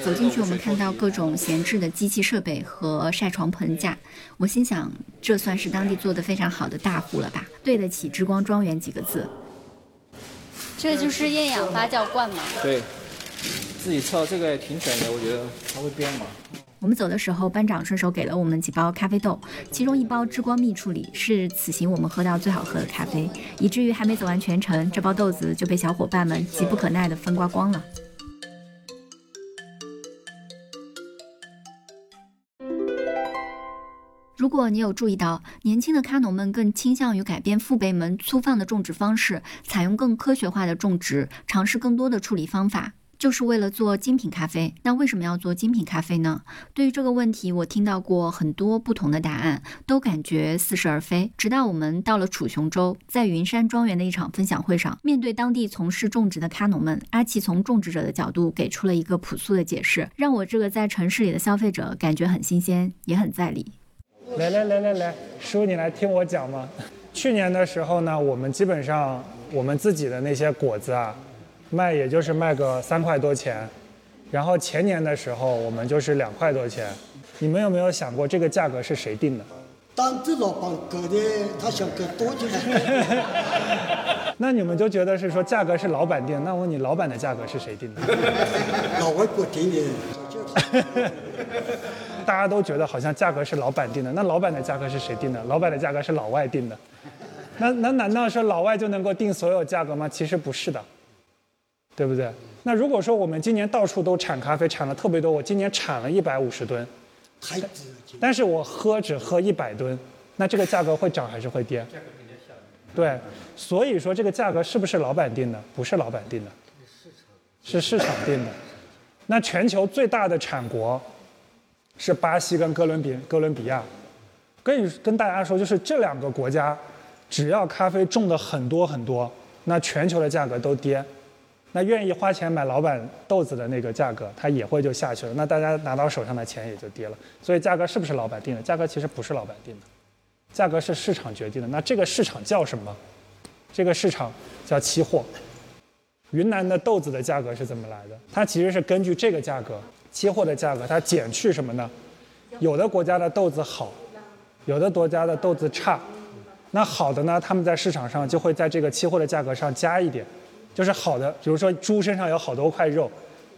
走进去，我们看到各种闲置的机器设备和晒床棚架。我心想，这算是当地做的非常好的大户了吧？对得起“之光庄园”几个字。这就是厌氧发酵罐吗？对，自己测这个也挺准的，我觉得它会变嘛。我们走的时候，班长顺手给了我们几包咖啡豆，其中一包之光蜜处理是此行我们喝到最好喝的咖啡，以至于还没走完全程，这包豆子就被小伙伴们急不可耐地分刮光了。如果你有注意到，年轻的咖农们更倾向于改变父辈们粗放的种植方式，采用更科学化的种植，尝试更多的处理方法。就是为了做精品咖啡。那为什么要做精品咖啡呢？对于这个问题，我听到过很多不同的答案，都感觉似是而非。直到我们到了楚雄州，在云山庄园的一场分享会上，面对当地从事种植的咖农们，阿奇从种植者的角度给出了一个朴素的解释，让我这个在城市里的消费者感觉很新鲜，也很在理。来来来来来，叔，你来听我讲嘛。去年的时候呢，我们基本上我们自己的那些果子啊。卖也就是卖个三块多钱，然后前年的时候我们就是两块多钱。你们有没有想过这个价格是谁定的？当地老板给的，他想给多就给。那你们就觉得是说价格是老板定？那我问你，老板的价格是谁定的？老外不定的。大家都觉得好像价格是老板定的，那老板的价格是谁定的？老板的价格是老外定的。那那难道说老外就能够定所有价格吗？其实不是的。对不对？那如果说我们今年到处都产咖啡，产了特别多，我今年产了一百五十吨，还但是我喝只喝一百吨，那这个价格会涨还是会跌？对，所以说这个价格是不是老板定的？不是老板定的，是市场定的。那全球最大的产国是巴西跟哥伦比哥伦比亚，跟你跟大家说，就是这两个国家，只要咖啡种的很多很多，那全球的价格都跌。那愿意花钱买老板豆子的那个价格，它也会就下去了。那大家拿到手上的钱也就跌了。所以价格是不是老板定的？价格其实不是老板定的，价格是市场决定的。那这个市场叫什么？这个市场叫期货。云南的豆子的价格是怎么来的？它其实是根据这个价格，期货的价格，它减去什么呢？有的国家的豆子好，有的国家的豆子差。那好的呢，他们在市场上就会在这个期货的价格上加一点。就是好的，比如说猪身上有好多块肉，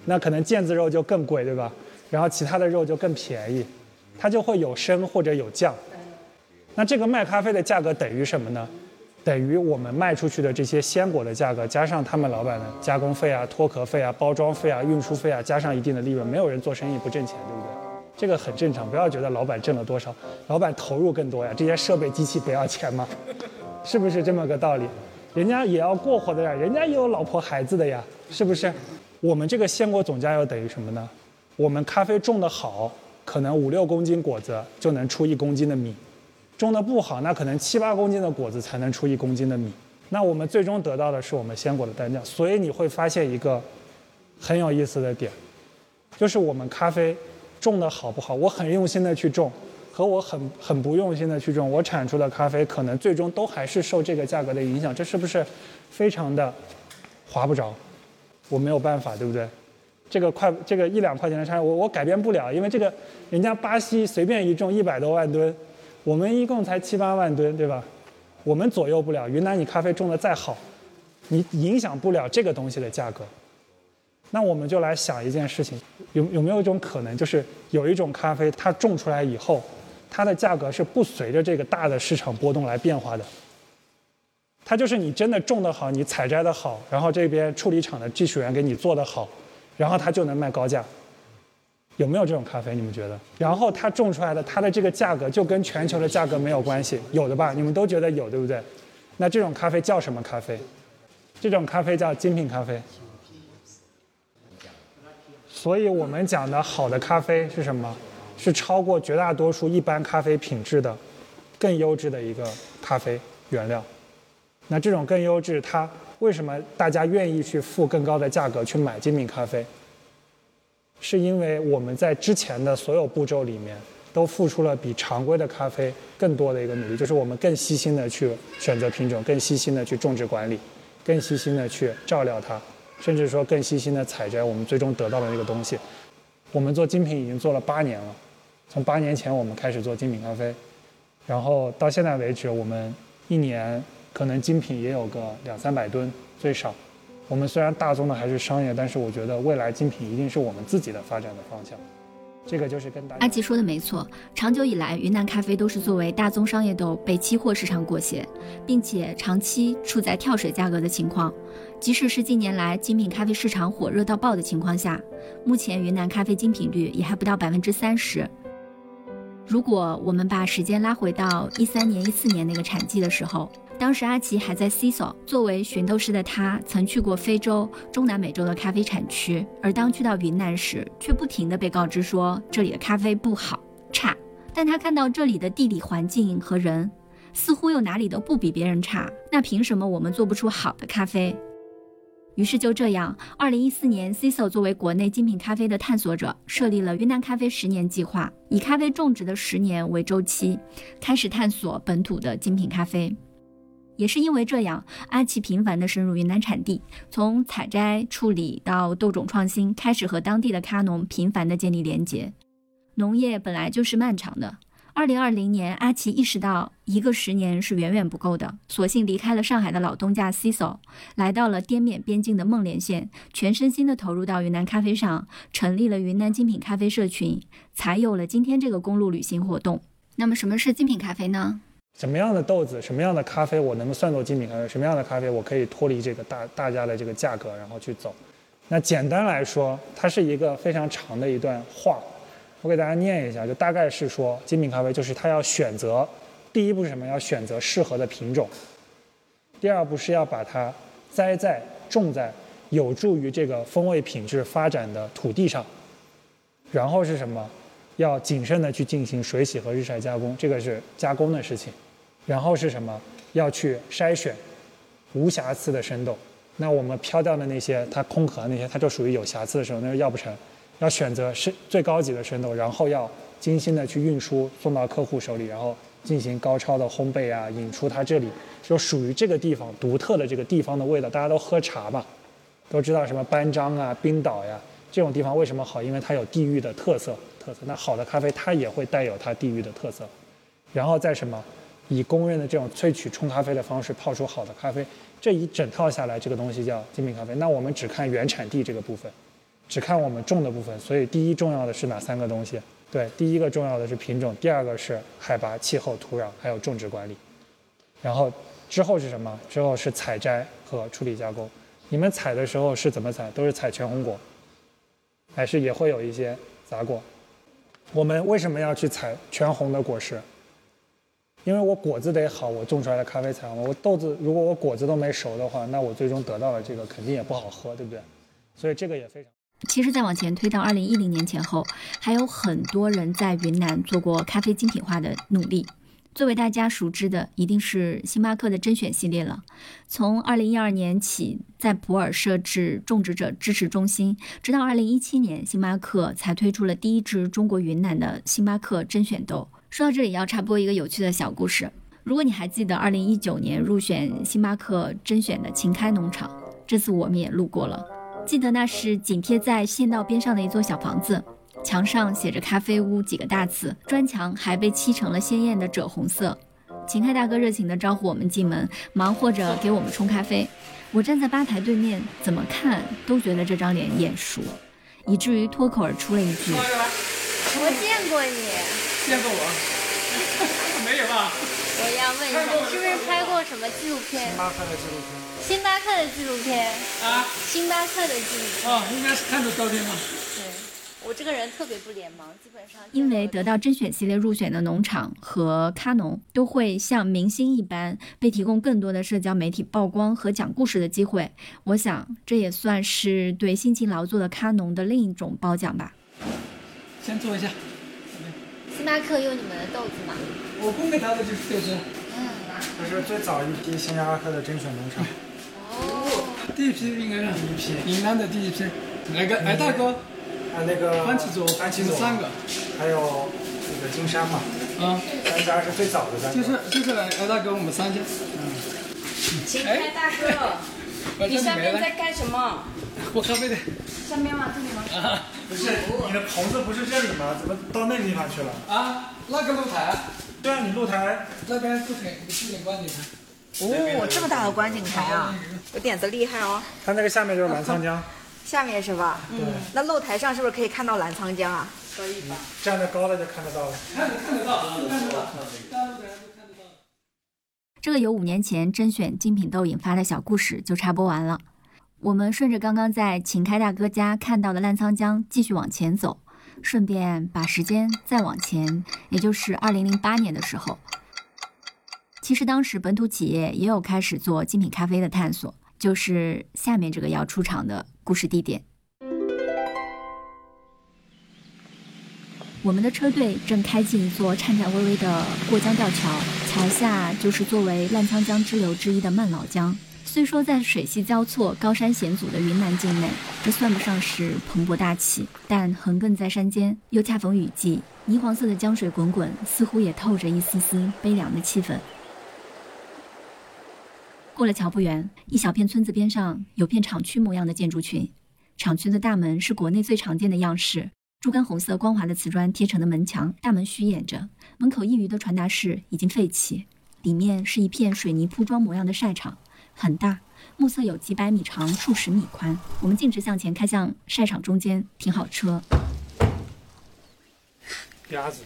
那可能腱子肉就更贵，对吧？然后其他的肉就更便宜，它就会有升或者有降。那这个卖咖啡的价格等于什么呢？等于我们卖出去的这些鲜果的价格，加上他们老板的加工费啊、脱壳费啊、包装费啊、运输费啊，加上一定的利润，没有人做生意不挣钱，对不对？这个很正常，不要觉得老板挣了多少，老板投入更多呀，这些设备机器不要钱吗？是不是这么个道理？人家也要过活的呀，人家也有老婆孩子的呀，是不是？我们这个鲜果总价又等于什么呢？我们咖啡种的好，可能五六公斤果子就能出一公斤的米；种的不好，那可能七八公斤的果子才能出一公斤的米。那我们最终得到的是我们鲜果的单价。所以你会发现一个很有意思的点，就是我们咖啡种的好不好，我很用心的去种。和我很很不用心的去种，我产出的咖啡可能最终都还是受这个价格的影响，这是不是非常的划不着？我没有办法，对不对？这个块这个一两块钱的差，我我改变不了，因为这个人家巴西随便一种一百多万吨，我们一共才七八万吨，对吧？我们左右不了。云南你咖啡种的再好，你影响不了这个东西的价格。那我们就来想一件事情，有有没有一种可能，就是有一种咖啡它种出来以后。它的价格是不随着这个大的市场波动来变化的。它就是你真的种得好，你采摘的好，然后这边处理厂的技术员给你做得好，然后它就能卖高价。有没有这种咖啡？你们觉得？然后它种出来的，它的这个价格就跟全球的价格没有关系，有的吧？你们都觉得有，对不对？那这种咖啡叫什么咖啡？这种咖啡叫精品咖啡。所以我们讲的好的咖啡是什么？是超过绝大多数一般咖啡品质的更优质的一个咖啡原料。那这种更优质，它为什么大家愿意去付更高的价格去买精品咖啡？是因为我们在之前的所有步骤里面都付出了比常规的咖啡更多的一个努力，就是我们更细心的去选择品种，更细心的去种植管理，更细心的去照料它，甚至说更细心的采摘我们最终得到的那个东西。我们做精品已经做了八年了，从八年前我们开始做精品咖啡，然后到现在为止，我们一年。可能精品也有个两三百吨最少。我们虽然大宗的还是商业，但是我觉得未来精品一定是我们自己的发展的方向。这个就是跟大家阿吉说的没错，长久以来云南咖啡都是作为大宗商业豆被期货市场裹挟，并且长期处在跳水价格的情况。即使是近年来精品咖啡市场火热到爆的情况下，目前云南咖啡精品率也还不到百分之三十。如果我们把时间拉回到一三年、一四年那个产季的时候。当时阿奇还在 c i s o 作为寻豆师的他，曾去过非洲、中南美洲的咖啡产区，而当去到云南时，却不停地被告知说这里的咖啡不好、差。但他看到这里的地理环境和人，似乎又哪里都不比别人差，那凭什么我们做不出好的咖啡？于是就这样，二零一四年 c i s o 作为国内精品咖啡的探索者，设立了云南咖啡十年计划，以咖啡种植的十年为周期，开始探索本土的精品咖啡。也是因为这样，阿奇频繁地深入云南产地，从采摘、处理到豆种创新，开始和当地的咖农频繁地建立连结。农业本来就是漫长的。二零二零年，阿奇意识到一个十年是远远不够的，索性离开了上海的老东家 CISO，来到了滇缅边境的孟连县，全身心地投入到云南咖啡上，成立了云南精品咖啡社群，才有了今天这个公路旅行活动。那么，什么是精品咖啡呢？什么样的豆子，什么样的咖啡，我能够算作精品咖啡？什么样的咖啡，我可以脱离这个大大家的这个价格，然后去走？那简单来说，它是一个非常长的一段话，我给大家念一下，就大概是说，精品咖啡就是它要选择，第一步是什么？要选择适合的品种。第二步是要把它栽在种在有助于这个风味品质发展的土地上。然后是什么？要谨慎的去进行水洗和日晒加工，这个是加工的事情。然后是什么？要去筛选无瑕疵的生豆。那我们飘掉的那些，它空壳那些，它就属于有瑕疵的时候，那就要不成。要选择是最高级的生豆，然后要精心的去运输送到客户手里，然后进行高超的烘焙啊，引出它这里就属于这个地方独特的这个地方的味道。大家都喝茶嘛，都知道什么班章啊、冰岛呀这种地方为什么好？因为它有地域的特色。特色。那好的咖啡它也会带有它地域的特色，然后再什么？以公认的这种萃取冲咖啡的方式泡出好的咖啡，这一整套下来，这个东西叫精品咖啡。那我们只看原产地这个部分，只看我们种的部分。所以第一重要的是哪三个东西？对，第一个重要的是品种，第二个是海拔、气候、土壤，还有种植管理。然后之后是什么？之后是采摘和处理加工。你们采的时候是怎么采？都是采全红果，还是也会有一些杂果？我们为什么要去采全红的果实？因为我果子得好，我种出来的咖啡才好。我豆子如果我果子都没熟的话，那我最终得到的这个肯定也不好喝，对不对？所以这个也非常。其实再往前推到二零一零年前后，还有很多人在云南做过咖啡精品化的努力。最为大家熟知的，一定是星巴克的甄选系列了。从二零一二年起，在普洱设置种植者支持中心，直到二零一七年，星巴克才推出了第一支中国云南的星巴克甄选豆。说到这里，要插播一个有趣的小故事。如果你还记得二零一九年入选星巴克甄选的秦开农场，这次我们也路过了。记得那是紧贴在县道边上的一座小房子。墙上写着“咖啡屋”几个大字，砖墙还被漆成了鲜艳的赭红色。秦开大哥热情地招呼我们进门，忙活着给我们冲咖啡。我站在吧台对面，怎么看都觉得这张脸眼熟，以至于脱口而出了一句：“我见过你，见过我？没有吧？我要问一下，是不是拍过什么纪录片？星巴克的纪录片。星巴克的纪录片啊？星巴克的纪录片。哦，应该是看的照片嘛。我这个人特别不脸盲，基本上因为得到甄选系列入选的农场和咖农都会像明星一般被提供更多的社交媒体曝光和讲故事的机会，我想这也算是对辛勤劳作的咖农的另一种褒奖吧。先坐一下。星巴克用你们的豆子吗？我供给他的就是豆子。嗯，这是最早一批星巴克的甄选农场。哦，第一批应该是第一批，云南的第一批。来个？哎，大哥。啊，那个番茄佐，番茄佐三个，还有那个金山嘛。啊，三家是最早的三家。就是就是来，哎，大哥，我们三家。嗯。秦开大哥，你下面在干什么？我咖啡的。下面吗？这里吗？啊，不是，你的棚子不是这里吗？怎么到那个地方去了？啊，那个露台。对啊，你露台那边是挺是挺观景台。哦，这么大的观景台啊，有点子厉害哦。它那个下面就是澜沧江。下面是吧？嗯。那露台上是不是可以看到澜沧江啊？可以吧。站得高了就看得到了。看看得到，看得到。这个由五年前甄选精品豆引发的小故事就插播完了。我们顺着刚刚在秦开大哥家看到的澜沧江继续往前走，顺便把时间再往前，也就是二零零八年的时候。其实当时本土企业也有开始做精品咖啡的探索。就是下面这个要出场的故事地点。我们的车队正开进一座颤颤巍巍的过江吊桥，桥下就是作为澜沧江支流之一的曼老江。虽说在水系交错、高山险阻的云南境内，这算不上是蓬勃大气，但横亘在山间，又恰逢雨季，泥黄色的江水滚滚，似乎也透着一丝丝悲凉的气氛。过了桥不远，一小片村子边上有片厂区模样的建筑群。厂区的大门是国内最常见的样式，猪肝红色光滑的瓷砖贴成的门墙，大门虚掩着。门口一隅的传达室已经废弃，里面是一片水泥铺装模样的晒场，很大，目测有几百米长，数十米宽。我们径直向前开向晒场中间，停好车。鸭子。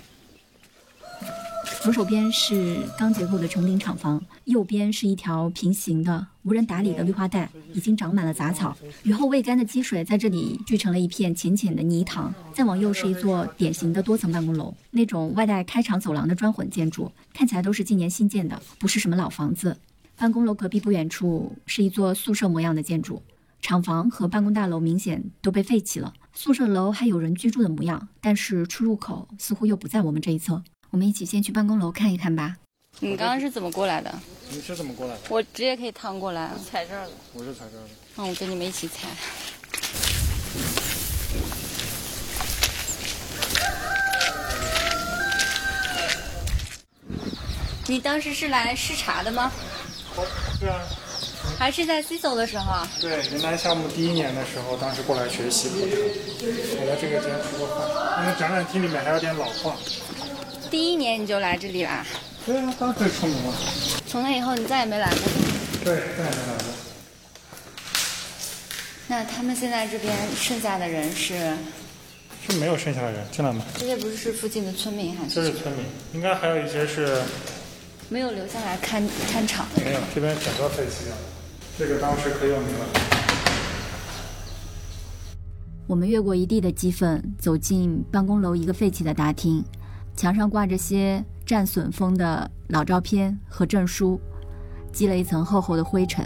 左手边是钢结构的穹顶厂房，右边是一条平行的无人打理的绿化带，已经长满了杂草。雨后未干的积水在这里聚成了一片浅浅的泥塘。再往右是一座典型的多层办公楼，那种外带开场走廊的砖混建筑，看起来都是今年新建的，不是什么老房子。办公楼隔壁不远处是一座宿舍模样的建筑，厂房和办公大楼明显都被废弃了，宿舍楼还有人居住的模样，但是出入口似乎又不在我们这一侧。我们一起先去办公楼看一看吧。你刚刚是怎么过来的？你是怎么过来的？我直接可以趟过来。踩这儿了。我是踩这儿的。那我跟你们一起踩。你当时是来视察的吗？对啊。还是在 CISO 的时候？对，云南项目第一年的时候，当时过来学习。我在这个间吃过饭。那个展览厅里面还有点老化。第一年你就来这里啦？对啊，当时出名了。从那以后你再也没来过？对，再也没来过。那他们现在这边剩下的人是？是没有剩下的人，进来吗？这些不是是附近的村民还是？这是村民，应该还有一些是。没有留下来看看场的人。没有，这边整个废弃掉。这个当时可有名了。我们越过一地的鸡粪，走进办公楼一个废弃的大厅。墙上挂着些战损风的老照片和证书，积了一层厚厚的灰尘。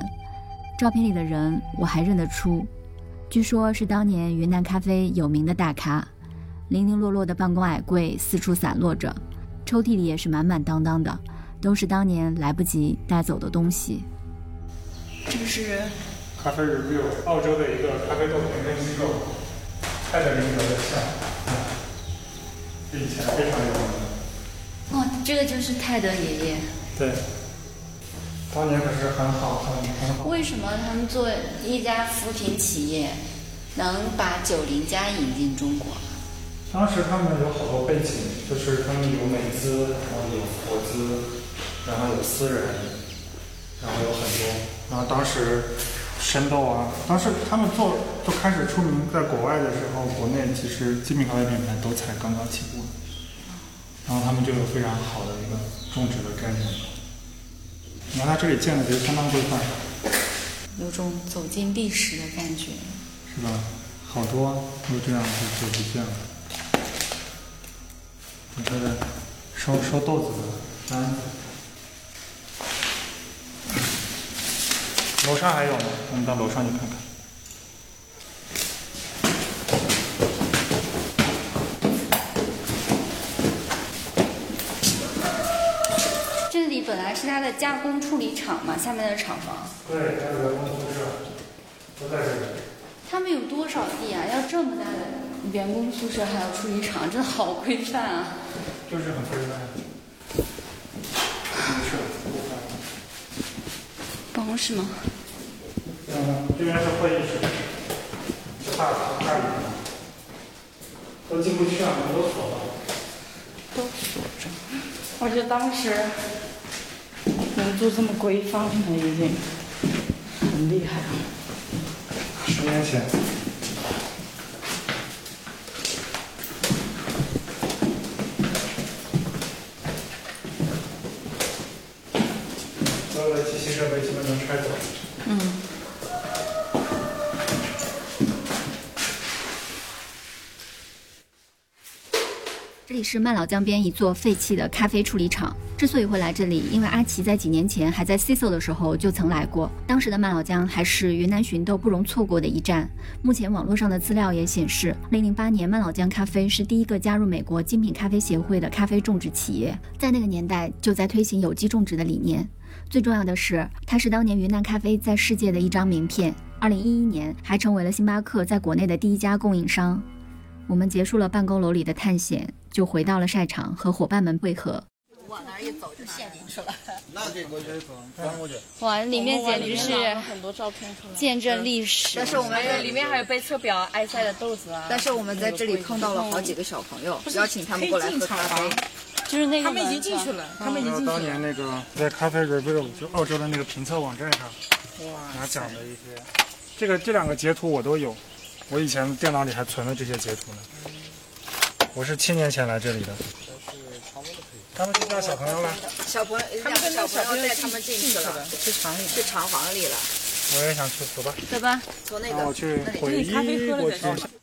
照片里的人我还认得出，据说是当年云南咖啡有名的大咖。零零落落的办公矮柜四处散落着，抽屉里也是满满当当的，都是当年来不及带走的东西。这个是咖啡 review，澳洲的一个咖啡豆评分机构，泰德领导的项。以前非常有名。哦，这个就是泰德爷爷。对，当年可是很好，很很好。为什么他们做一家扶贫企业，能把九零家引进中国？当时他们有好多背景，就是他们有美资，然后有国资，然后有私人，然后有很多。然后当时。生豆啊，当时他们做就开始出名，在国外的时候，国内其实精品咖啡品牌都才刚刚起步，然后他们就有非常好的一个种植的概念。你看他这里建的其实相当规范，有种走进历史的感觉，是吧？好多都这样就就不见了。你说的收收豆子的单子。楼上还有吗？我们到楼上去看看。这里本来是它的加工处理厂嘛，下面的厂房。对，还有员工宿舍，都在这里。他们有多少地啊？要这么大的员工宿舍，还有处理厂，真的好规范啊！就是很规范。办公室吗？嗯，这边是会议室，这大大里面都进不去啊，门都锁了。都锁着。我觉得当时能做这么规范的已经很厉害了。十年前。所有的机器设备基本能拆走。嗯。这里是曼老江边一座废弃的咖啡处理厂。之所以会来这里，因为阿奇在几年前还在 CISO 的时候就曾来过。当时的曼老江还是云南寻豆不容错过的一站。目前网络上的资料也显示，008年曼老江咖啡是第一个加入美国精品咖啡协会的咖啡种植企业，在那个年代就在推行有机种植的理念。最重要的是，它是当年云南咖啡在世界的一张名片。二零一一年还成为了星巴克在国内的第一家供应商。我们结束了办公楼里的探险，就回到了晒场和伙伴们汇合。往那儿一走就陷进去了。那这过去走，翻过去。哇，里面简直是很多照片出来，见证历史。但是我们里面还有被测表、埃塞的豆子啊。但是我们在这里碰到了好几个小朋友，邀请他们过来喝咖啡。就是那个他们已经进去了，他们已经进去了。当年那个在咖啡 review 就澳洲的那个评测网站上，哇拿奖的一些，这个这两个截图我都有，我以前电脑里还存了这些截图呢。我是七年前来这里的。他们去叫小朋友了。小朋友，两个小朋友带他们进去了，去厂里，去厂房里了。我也想去，走吧。走吧，从那个我去回忆过去。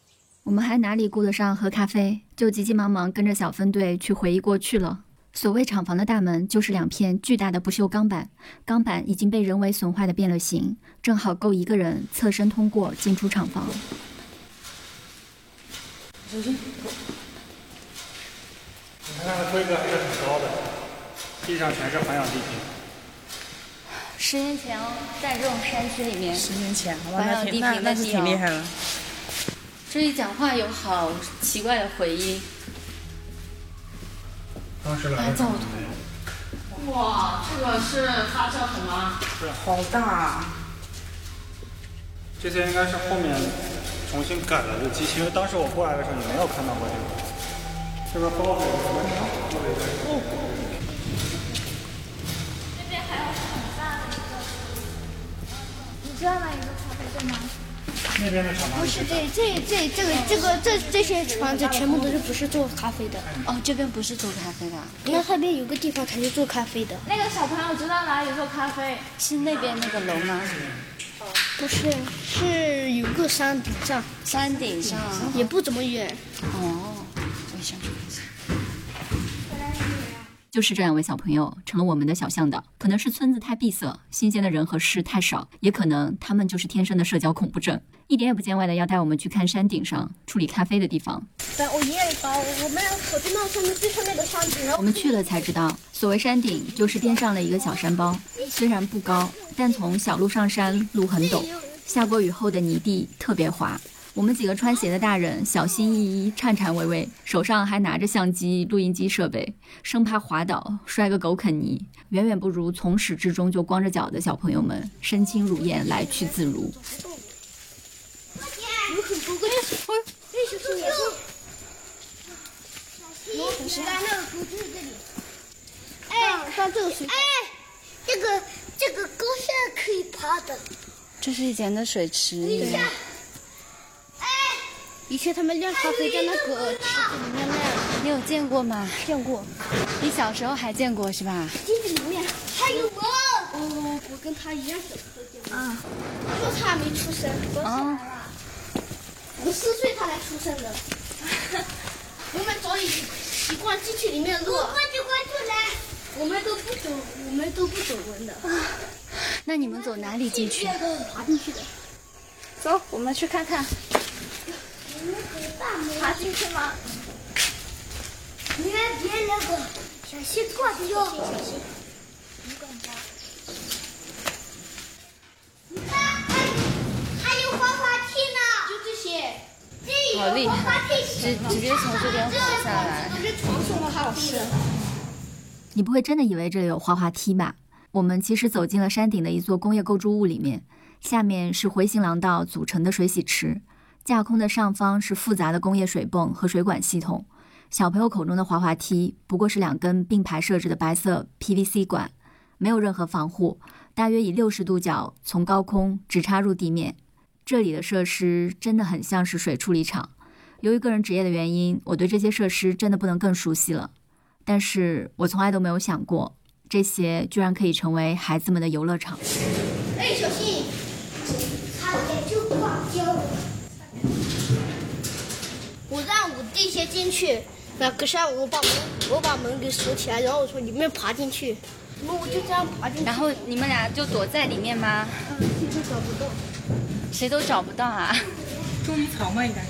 我们还哪里顾得上喝咖啡，就急急忙忙跟着小分队去回忆过去了。所谓厂房的大门，就是两片巨大的不锈钢板，钢板已经被人为损坏的变了形，正好够一个人侧身通过进出厂房。小心！你看它的规格还是很高的，地上全是环氧地坪。十年前哦，在这种山区里面，十年前，环氧地皮那是挺厉害了。这里讲话有好奇怪的回音。当时来的造图。哇，这个是它叫什么？是。好大。啊这些应该是后面重新改了的机器，因为当时我过来的时候你没有看到过这个。这边包水什么哦。这边还有很大的一个，你知道哪一个咖啡店吗？那边的厂房不是这这这这个这个这这些房子全部都是不是做咖啡的。哦，这边不是做咖啡的。那那边有个地方才是做咖啡的。那个小朋友知道哪里做咖啡？是那边那个楼吗？不是，是有个山顶上。山顶上。也不怎么远。哦，我想去。就是这两位小朋友成了我们的小向导，可能是村子太闭塞，新鲜的人和事太少，也可能他们就是天生的社交恐怖症，一点也不见外的要带我们去看山顶上处理咖啡的地方。对，我爷爷把我们跑到那上面最上面的山顶，我们去了才知道，所谓山顶就是边上的一个小山包，虽然不高，但从小路上山路很陡，下过雨后的泥地特别滑。我们几个穿鞋的大人小心翼翼、颤颤巍巍，手上还拿着相机、录音机设备，生怕滑倒摔个狗啃泥，远远不如从始至终就光着脚的小朋友们身轻如燕、来去自如。有很多个，哎，那就是野兽。小心！来，那个图就是这里。哎，看这个水。哎，这个这个沟现在可以爬的。这是以前的水池。以前他们晾咖啡在那个池子里面晾，你有见过吗？见过。你小时候还见过是吧？镜子里面还有我。哦，我跟他一样小时候见过。啊。就他没出生。啊。我四岁他才出生的。我们早已习惯进去里面录。快就快出来！我们都不走，我们都不走文的。那你们走哪里进去？爬进去的。走，我们去看看。爬进去吗？你们别那个，小心过去哟。小心。你看，还有滑滑梯呢。就这些。好厉害！直直接从这边滑下来。都是传送的滑滑梯。你不会真的以为这里有滑滑梯吧？我们其实走进了山顶的一座工业构筑物里面，下面是回形廊道组成的水洗池，架空的上方是复杂的工业水泵和水管系统。小朋友口中的滑滑梯不过是两根并排设置的白色 PVC 管，没有任何防护，大约以六十度角从高空直插入地面。这里的设施真的很像是水处理厂。由于个人职业的原因，我对这些设施真的不能更熟悉了。但是我从来都没有想过，这些居然可以成为孩子们的游乐场。哎，小心！差点就挂掉了。我让我弟先进去，那可是我把门我把门给锁起来，然后我从里面爬进去，然后我就这样爬进去。然后你们俩就躲在里面吗？谁都找不到。谁都找不到啊！捉迷藏吗？应该是。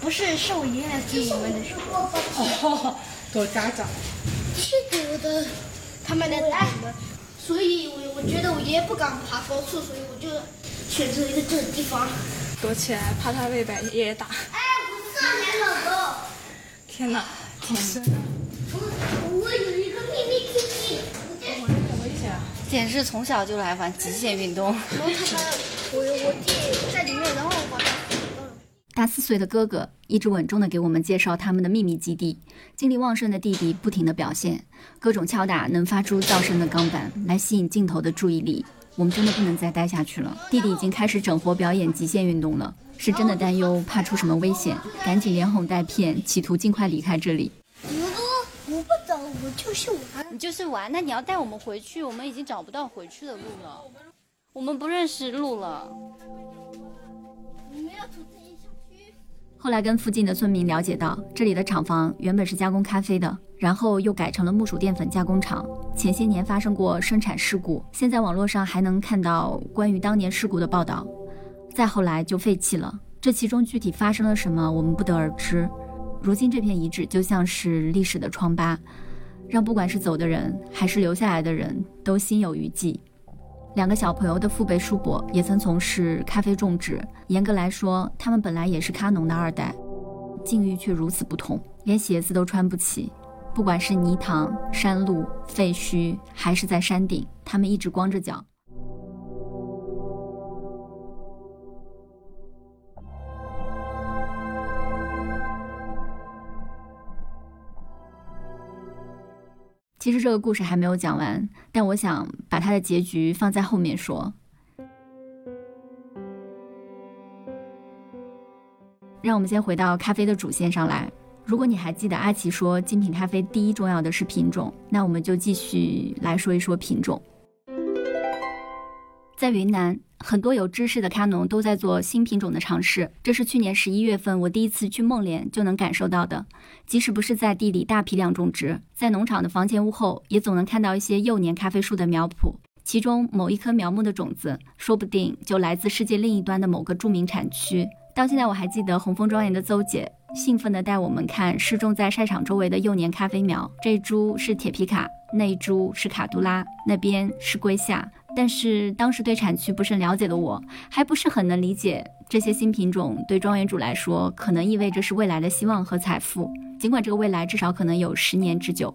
不是，是我爷爷来接你们的。哦，躲家长。是躲的，他们来打你们，所以我我觉得我爷爷不敢爬高处，所以我就选择一个这个地方躲起来，怕他被白爷爷打。哎，我上来了，哥。天哪，好深啊！我我有一个秘密基地。哇，很危险啊！简直是从小就来玩极限运动。然后他们，我我弟在里面，然后我把他。大四岁的哥哥一直稳重地给我们介绍他们的秘密基地，精力旺盛的弟弟不停地表现，各种敲打能发出噪声的钢板来吸引镜头的注意力。我们真的不能再待下去了。弟弟已经开始整活表演极限运动了，是真的担忧怕出什么危险，赶紧连哄带骗，企图尽快离开这里。我不走，我就是玩。你就是玩，那你要带我们回去，我们已经找不到回去的路了，我们不认识路了。你们要走后来跟附近的村民了解到，这里的厂房原本是加工咖啡的，然后又改成了木薯淀粉加工厂。前些年发生过生产事故，现在网络上还能看到关于当年事故的报道。再后来就废弃了，这其中具体发生了什么，我们不得而知。如今这片遗址就像是历史的疮疤，让不管是走的人还是留下来的人都心有余悸。两个小朋友的父辈叔伯也曾从事咖啡种植，严格来说，他们本来也是咖农的二代，境遇却如此不同，连鞋子都穿不起。不管是泥塘、山路、废墟，还是在山顶，他们一直光着脚。其实这个故事还没有讲完，但我想把它的结局放在后面说。让我们先回到咖啡的主线上来。如果你还记得阿奇说精品咖啡第一重要的是品种，那我们就继续来说一说品种。在云南。很多有知识的咖农都在做新品种的尝试，这是去年十一月份我第一次去孟连就能感受到的。即使不是在地里大批量种植，在农场的房前屋后，也总能看到一些幼年咖啡树的苗圃，其中某一棵苗木的种子，说不定就来自世界另一端的某个著名产区。到现在我还记得红枫庄园的邹姐兴奋地带我们看失种在晒场周围的幼年咖啡苗，这株是铁皮卡，那一株是卡杜拉，那边是龟夏。但是当时对产区不甚了解的我，还不是很能理解这些新品种对庄园主来说可能意味着是未来的希望和财富。尽管这个未来至少可能有十年之久，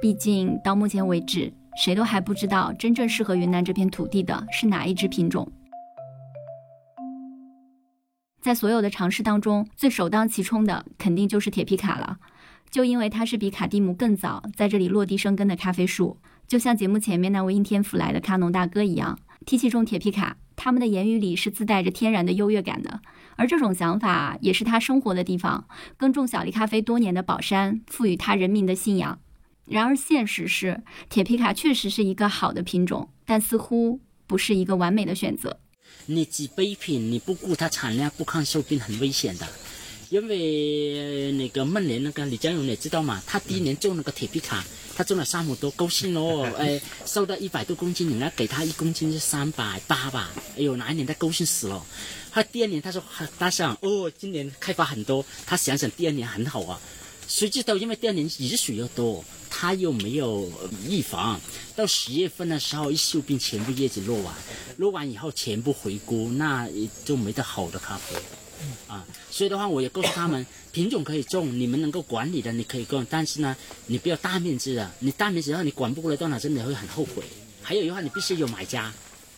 毕竟到目前为止，谁都还不知道真正适合云南这片土地的是哪一支品种。在所有的尝试当中，最首当其冲的肯定就是铁皮卡了，就因为它是比卡蒂姆更早在这里落地生根的咖啡树。就像节目前面那位应天府来的卡农大哥一样，提起种铁皮卡，他们的言语里是自带着天然的优越感的。而这种想法也是他生活的地方，耕种小粒咖啡多年的宝山赋予他人民的信仰。然而现实是，铁皮卡确实是一个好的品种，但似乎不是一个完美的选择。你挤杯品，你不顾它产量，不抗锈病，很危险的。因为那个孟连那个李江勇你知道嘛，他第一年种那个铁皮卡，他种了三亩多，高兴哦，哎，收到一百多公斤，人家给他一公斤是三百八吧，哎呦，哪一年他高兴死了。他第二年他说他想哦，今年开发很多，他想想第二年很好啊，谁知道因为第二年雨水又多，他又没有预防，到十月份的时候一锈病，全部叶子落完，落完以后全部回锅，那就没得好的咖啡。啊，所以的话，我也告诉他们，品种可以种，你们能够管理的，你可以种，但是呢，你不要大面积的，你大面积的话，你管不过来，到哪真的会很后悔。还有的话，你必须有买家，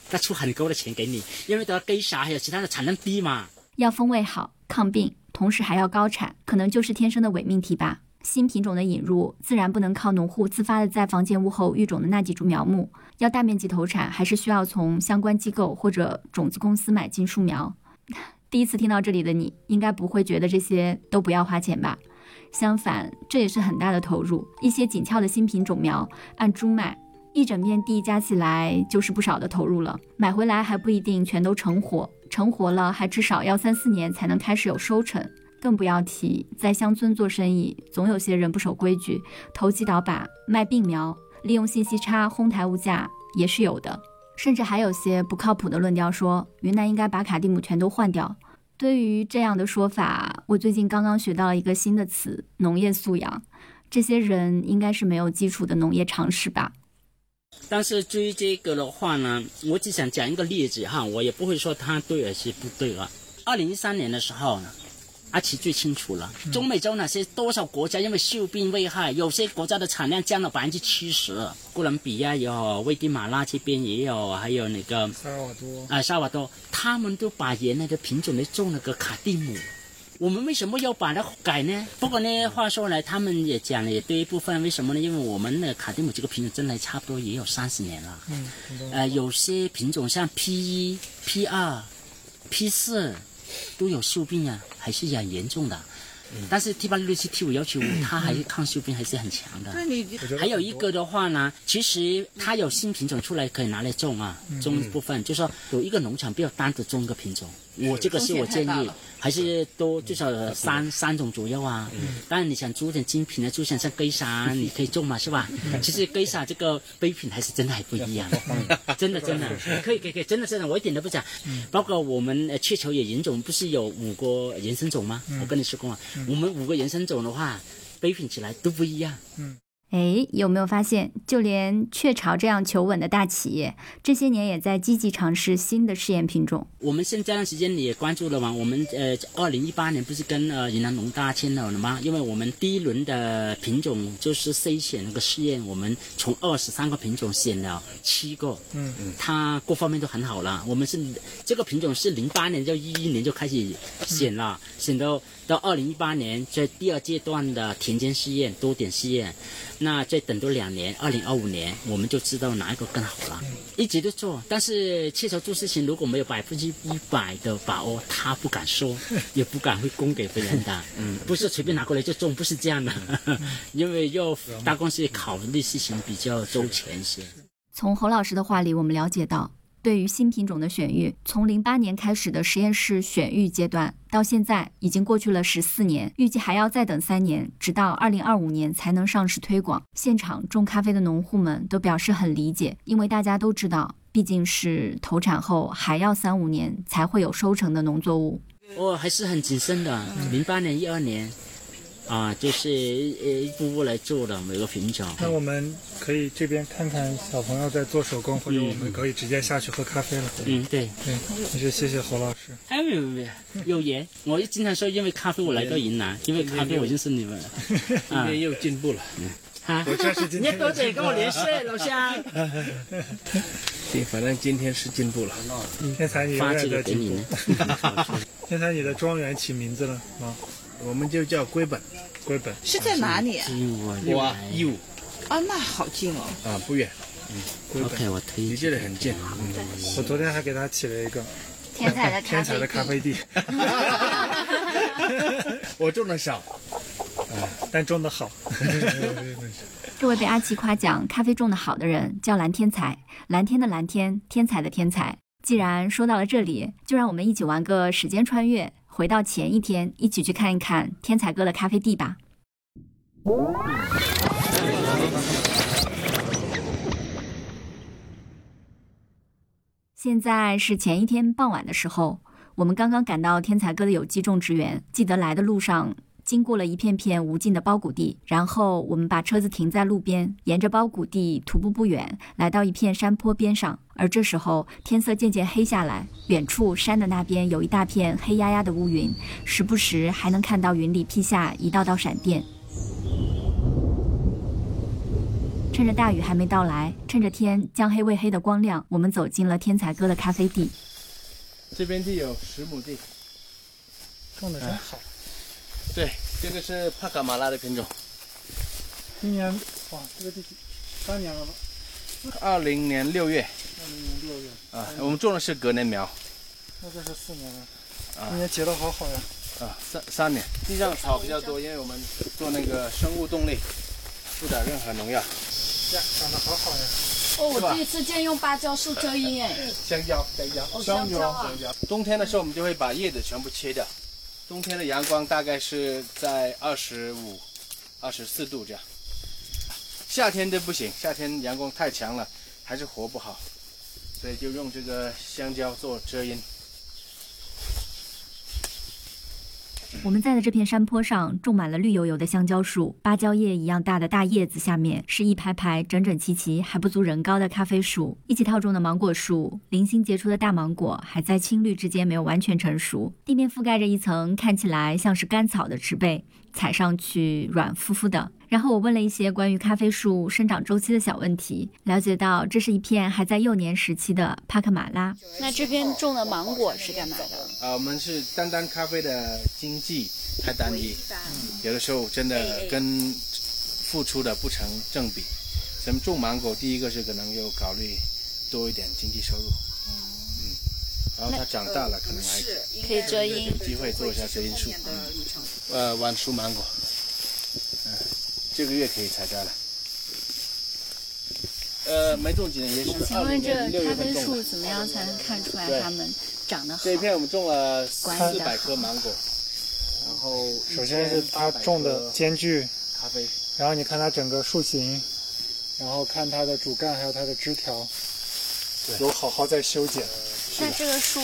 他出很高的钱给你，因为都要给啥，还有其他的产量低嘛。要风味好、抗病，同时还要高产，可能就是天生的伪命题吧。新品种的引入，自然不能靠农户自发的在房建屋后育种的那几株苗木，要大面积投产，还是需要从相关机构或者种子公司买进树苗。第一次听到这里的你，应该不会觉得这些都不要花钱吧？相反，这也是很大的投入。一些紧俏的新品种苗按株卖，一整片地加起来就是不少的投入了。买回来还不一定全都成活，成活了还至少要三四年才能开始有收成。更不要提在乡村做生意，总有些人不守规矩，投机倒把，卖病苗，利用信息差哄抬物价也是有的。甚至还有些不靠谱的论调，说云南应该把卡蒂姆全都换掉。对于这样的说法，我最近刚刚学到了一个新的词——农业素养。这些人应该是没有基础的农业常识吧？但是至于这个的话呢，我只想讲一个例子哈，我也不会说它对还是不对啊。二零一三年的时候呢。阿奇最清楚了，中美洲哪些多少国家因为锈病危害，有些国家的产量降了百分之七十。哥伦比亚也有，危地马拉这边也有，还有那个萨尔瓦多啊，萨尔瓦多，他们都把原来的品种来种了个卡蒂姆。我们为什么要把它改呢？不过呢，话说来，他们也讲了也对一部分，为什么呢？因为我们的卡蒂姆这个品种真的差不多也有三十年了。嗯。呃，有些品种像 P 一、P 二、P 四。都有锈病啊，还是很严重的。但是 T 八六六七 T 五幺七五，它还是抗锈病还是很强的。还有一个的话呢，其实它有新品种出来可以拿来种啊，种一部分就是说有一个农场不要单独种一个品种。我这个是我建议，还是多至少三三种左右啊。当然你想做点精品的，就像像龟沙，你可以种嘛，是吧？其实龟沙这个杯品还是真的还不一样，真 的真的。可以可以可以，真的真的我一点都不假。包括我们雀巢野人种不是有五个原生种吗？我跟你说过啊，我们五个原生种的话，杯品起来都不一样。哎，有没有发现，就连雀巢这样求稳的大企业，这些年也在积极尝试新的试验品种。我们现在段时间你也关注了吗？我们呃，二零一八年不是跟呃云南农大签了了吗？因为我们第一轮的品种就是筛选那个试验，我们从二十三个品种选了七个，嗯嗯，它各方面都很好了。我们是这个品种是零八年就一一年就开始选了，选到到二零一八年在第二阶段的田间试验、多点试验。那再等多两年，二零二五年我们就知道哪一个更好了。一直都做，但是雀巢做事情如果没有百分之一百的把握，他不敢说，也不敢会供给别人的。嗯，不是随便拿过来就种，不是这样的，因为要大公司考虑事情比较周全一些。从侯老师的话里，我们了解到。对于新品种的选育，从零八年开始的实验室选育阶段，到现在已经过去了十四年，预计还要再等三年，直到二零二五年才能上市推广。现场种咖啡的农户们都表示很理解，因为大家都知道，毕竟是投产后还要三五年才会有收成的农作物。哦，还是很谨慎的。零八年、一二年。啊，就是呃一步步来做的每个品种。那我们可以这边看看小朋友在做手工，或者我们可以直接下去喝咖啡了。嗯，对对，也是谢谢侯老师。哎，没有没有，有缘。我经常说，因为咖啡我来到云南，因为咖啡我认识你们。今天又进步了。啊，我这是今 天。你多点跟我联系，老乡。对，反正今天是进步了。天才，你永远在进步。天才，你的庄园起名字了吗？我们就叫龟本，龟本是在哪里？我义乌。啊，那好近哦。啊，不远。嗯，OK，我推。离这里很近。嗯，我昨天还给他起了一个天才的天才的咖啡地。我种的少，啊，但种的好。这位被阿奇夸奖咖啡种的好的人叫蓝天才，蓝天的蓝天，天才的天才。既然说到了这里，就让我们一起玩个时间穿越。回到前一天，一起去看一看天才哥的咖啡地吧。现在是前一天傍晚的时候，我们刚刚赶到天才哥的有机种植园。记得来的路上经过了一片片无尽的包谷地，然后我们把车子停在路边，沿着包谷地徒步不远，来到一片山坡边上。而这时候天色渐渐黑下来，远处山的那边有一大片黑压压的乌云，时不时还能看到云里劈下一道道闪电。趁着大雨还没到来，趁着天将黑未黑的光亮，我们走进了天才哥的咖啡地。这边地有十亩地，种的真好。对，这个是帕卡马拉的品种。今年哇，这个地三年了吧？二零年六月。二零年六月。啊，我们种的是隔年苗。那这是四年了。啊。今年结的好好呀。啊，三三年。地上草比较多，因为我们做那个生物动力，不打任何农药。呀，长得好好呀！哦，我第一次见用芭蕉树遮阴哎。香蕉，香蕉，香蕉啊！香蕉。冬天的时候，我们就会把叶子全部切掉。冬天的阳光大概是在二十五、二十四度这样。夏天就不行，夏天阳光太强了，还是活不好，所以就用这个香蕉做遮阴。我们在的这片山坡上种满了绿油油的香蕉树，芭蕉叶一样大的大叶子下面是一排排整整齐齐还不足人高的咖啡树，一起套种的芒果树，零星结出的大芒果还在青绿之间没有完全成熟，地面覆盖着一层看起来像是干草的植被，踩上去软乎乎的。然后我问了一些关于咖啡树生长周期的小问题，了解到这是一片还在幼年时期的帕克马拉。那这边种的芒果是干嘛的？啊，我们是单单咖啡的经济太单一，有的时候真的跟付出的不成正比。咱们种芒果，第一个是可能要考虑多一点经济收入，嗯，然后它长大了可能还可以遮阴，有机会做一下遮阴树，呃，晚熟芒果，嗯。这个月可以采摘了。呃，没种几年也是。请问这咖啡树怎么样才能看出来它们长得好？这一片我们种了四百棵芒果，然后首先是它种的间距，咖啡，然后你看它整个树形，然后看它的主干还有它的枝条，有好好在修剪。那这个树。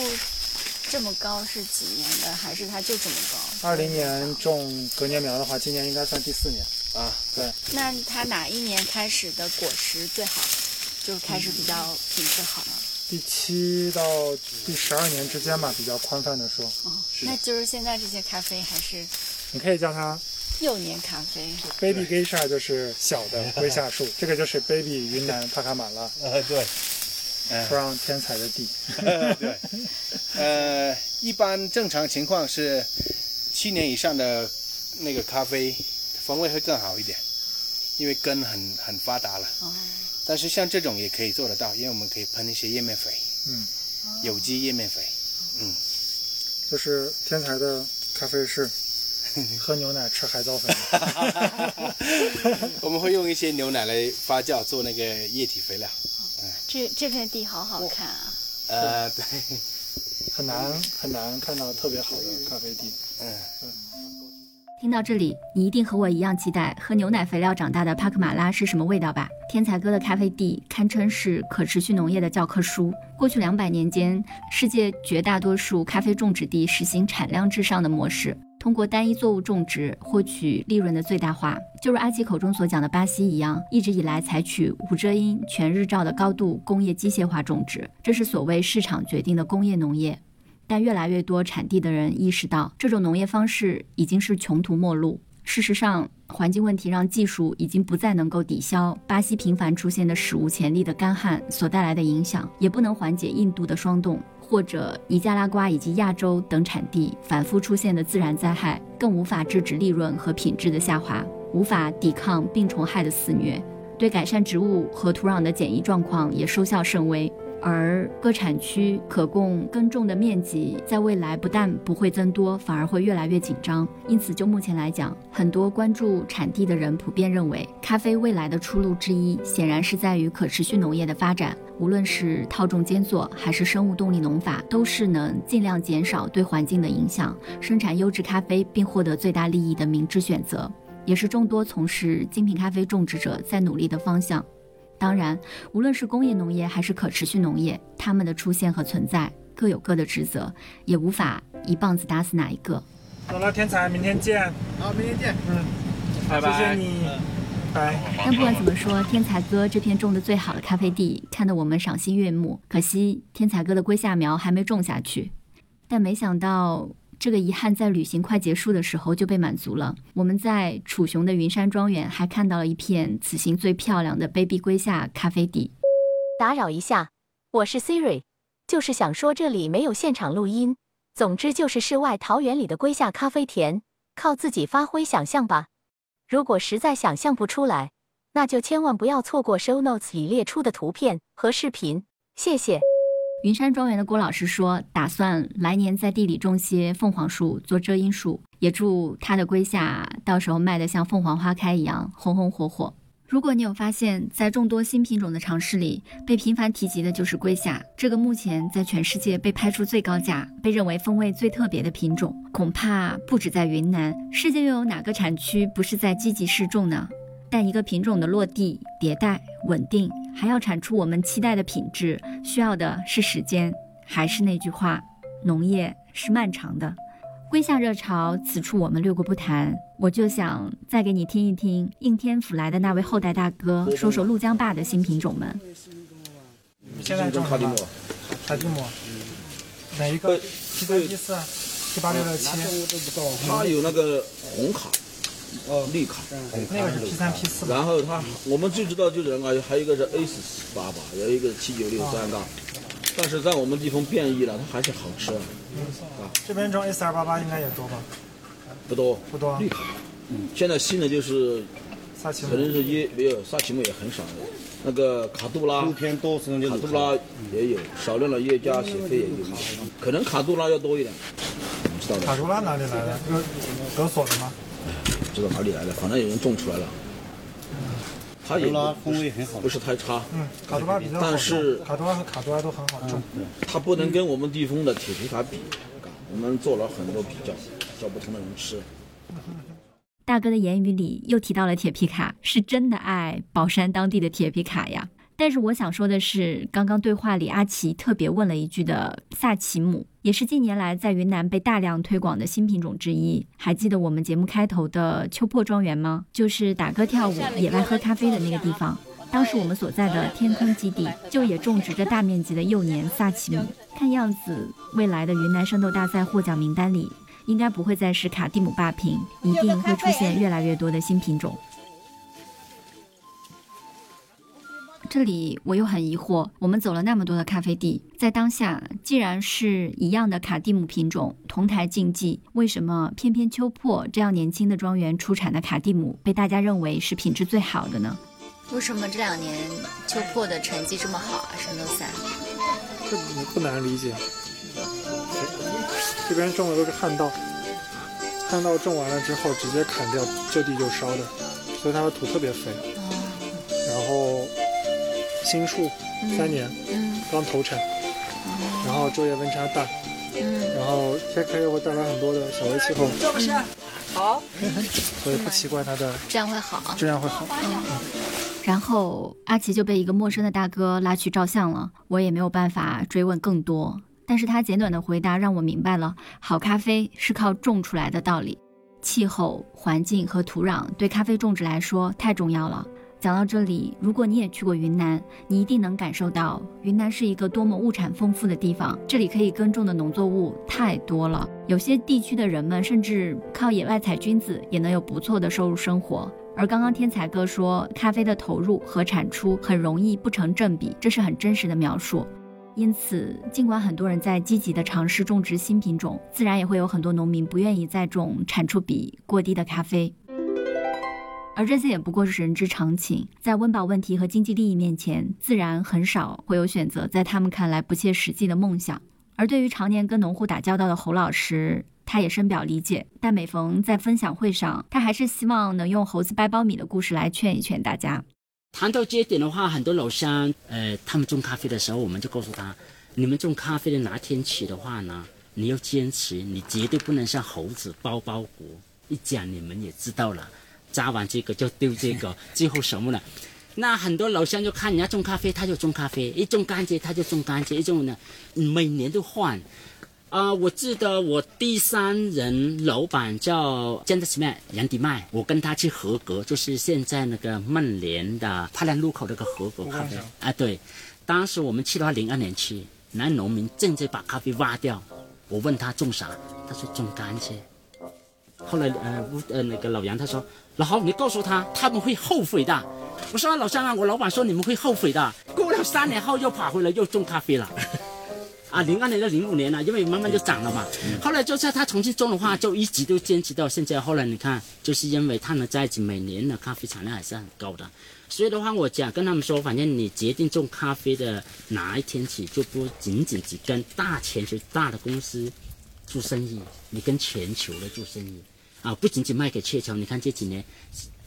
这么高是几年的，还是它就这么高？二零年种隔年苗的话，今年应该算第四年啊。对。那它哪一年开始的果实最好？就开始比较品质好了。第七到第十二年之间吧，比较宽泛的说。哦，那就是现在这些咖啡还是？你可以叫它幼年咖啡。Baby Geisha 就是小的 龟下树，这个就是 Baby 云南帕卡马拉。呃，对。不让天才的地，对，呃，一般正常情况是七年以上的那个咖啡风味会更好一点，因为根很很发达了。哦。但是像这种也可以做得到，因为我们可以喷一些叶面肥，嗯，有机叶面肥，嗯，就是天才的咖啡是 喝牛奶吃海藻粉。我们会用一些牛奶来发酵做那个液体肥料。这这片地好好看啊！呃，对，很难很难看到特别好的咖啡地。嗯嗯。听到这里，你一定和我一样期待喝牛奶肥料长大的帕克马拉是什么味道吧？天才哥的咖啡地堪称是可持续农业的教科书。过去两百年间，世界绝大多数咖啡种植地实行产量至上的模式。通过单一作物种植获取利润的最大化，就如阿奇口中所讲的巴西一样，一直以来采取无遮阴、全日照的高度工业机械化种植，这是所谓市场决定的工业农业。但越来越多产地的人意识到，这种农业方式已经是穷途末路。事实上，环境问题让技术已经不再能够抵消巴西频繁出现的史无前例的干旱所带来的影响，也不能缓解印度的霜冻。或者尼加拉瓜以及亚洲等产地反复出现的自然灾害，更无法制止利润和品质的下滑，无法抵抗病虫害的肆虐，对改善植物和土壤的检疫状况也收效甚微。而各产区可供耕种的面积在未来不但不会增多，反而会越来越紧张。因此，就目前来讲，很多关注产地的人普遍认为，咖啡未来的出路之一，显然是在于可持续农业的发展。无论是套种间作，还是生物动力农法，都是能尽量减少对环境的影响，生产优质咖啡并获得最大利益的明智选择，也是众多从事精品咖啡种植者在努力的方向。当然，无论是工业农业还是可持续农业，它们的出现和存在各有各的职责，也无法一棒子打死哪一个。走了，天才，明天见。好，明天见。嗯，拜拜。谢谢你。拜。但不管怎么说，天才哥这片种的最好的咖啡地，看得我们赏心悦目。可惜天才哥的龟下苗还没种下去，但没想到。这个遗憾在旅行快结束的时候就被满足了。我们在楚雄的云山庄园还看到了一片此行最漂亮的卑鄙龟下咖啡地。打扰一下，我是 Siri，就是想说这里没有现场录音。总之就是世外桃源里的龟下咖啡田，靠自己发挥想象吧。如果实在想象不出来，那就千万不要错过 Show Notes 里列出的图片和视频。谢谢。云山庄园的郭老师说，打算来年在地里种些凤凰树做遮阴树，也祝他的龟夏到时候卖得像凤凰花开一样红红火火。如果你有发现，在众多新品种的尝试里，被频繁提及的就是龟夏这个目前在全世界被拍出最高价、被认为风味最特别的品种，恐怕不止在云南，世界又有哪个产区不是在积极试种呢？但一个品种的落地、迭代、稳定，还要产出我们期待的品质，需要的是时间。还是那句话，农业是漫长的。归夏热潮，此处我们略过不谈。我就想再给你听一听应天府来的那位后代大哥，说说陆江坝的新品种们。现在种卡蒂姆，卡蒂姆，哪一个七三一四七八六六七。它有那个红卡。哦，绿卡，那个是 P 三 P 四。然后它，我们最知道就是啊，还有一个是 A 四八八，有一个七九六三杠，但是在我们地方变异了，它还是好吃啊。这边种 S 二八八应该也多吧？不多，不多。绿卡，嗯，现在新的就是萨奇姆，可能是一没有萨奇姆也很少的，那个卡杜拉，偏多，卡杜拉也有，少量的叶加雪菲也有，可能卡杜拉要多一点，知道的。卡杜拉哪里来的？格格索的吗？知道哪里来的，反正有人种出来了。卡杜拉风味很好，不是太差。嗯，卡多拉比较好但是卡图拉和卡图拉都很好种。它不能跟我们地方的铁皮卡比。我们做了很多比较，叫不同的人吃。大哥的言语里又提到了铁皮卡，是真的爱宝山当地的铁皮卡呀。但是我想说的是，刚刚对话里阿奇特别问了一句的萨奇姆，也是近年来在云南被大量推广的新品种之一。还记得我们节目开头的秋破庄园吗？就是打歌跳舞、野外喝咖啡的那个地方。当时我们所在的天空基地就也种植着大面积的幼年萨奇姆。看样子，未来的云南生豆大赛获奖名单里，应该不会再是卡蒂姆霸屏，一定会出现越来越多的新品种。这里我又很疑惑，我们走了那么多的咖啡地，在当下既然是一样的卡蒂姆品种同台竞技，为什么偏偏秋破这样年轻的庄园出产的卡蒂姆被大家认为是品质最好的呢？为什么这两年秋破的成绩这么好啊？圣斗赛，这不难理解。这边种的都是旱稻，旱稻种完了之后直接砍掉，就地就烧的，所以它的土特别肥。新树三年，刚投产，然后昼夜温差大，然后天开又会带来很多的小微气候，好，所以不奇怪它的质量会好，质量会好。然后阿奇就被一个陌生的大哥拉去照相了，我也没有办法追问更多，但是他简短的回答让我明白了好咖啡是靠种出来的道理。气候、环境和土壤对咖啡种植来说太重要了。讲到这里，如果你也去过云南，你一定能感受到云南是一个多么物产丰富的地方。这里可以耕种的农作物太多了，有些地区的人们甚至靠野外采菌子也能有不错的收入生活。而刚刚天才哥说，咖啡的投入和产出很容易不成正比，这是很真实的描述。因此，尽管很多人在积极的尝试种植新品种，自然也会有很多农民不愿意再种产出比过低的咖啡。而这些也不过是人之常情，在温饱问题和经济利益面前，自然很少会有选择在他们看来不切实际的梦想。而对于常年跟农户打交道的侯老师，他也深表理解。但每逢在分享会上，他还是希望能用猴子掰苞米的故事来劝一劝大家。谈到这一点的话，很多老乡，呃，他们种咖啡的时候，我们就告诉他，你们种咖啡的哪天起的话呢，你要坚持，你绝对不能像猴子包包谷。一讲你们也知道了，扎完这个就丢这个，最后什么呢？那很多老乡就看人家种咖啡，他就种咖啡；一种甘蔗，他就种甘蔗；一种呢，每年都换。啊，我记得我第三人老板叫江德奇麦杨迪麦，我跟他去合格，就是现在那个孟连的帕兰路口那个合格咖啡。啊，对，当时我们去的话，零二年去，那农民正在把咖啡挖掉，我问他种啥，他说种甘蔗。后来呃，呃那个老杨他说，老侯你告诉他他们会后悔的。我说老乡啊，我老板说你们会后悔的。过了三年后又跑回来又种咖啡了。啊，零二年到零五年了，因为慢慢就涨了嘛。后来就是他重新种的话，就一直都坚持到现在。后来你看，就是因为他们在一起，每年的咖啡产量还是很高的。所以的话，我讲跟他们说，反正你决定种咖啡的哪一天起，就不仅仅只跟大全球大的公司做生意，你跟全球的做生意啊，不仅仅卖给雀巢。你看这几年。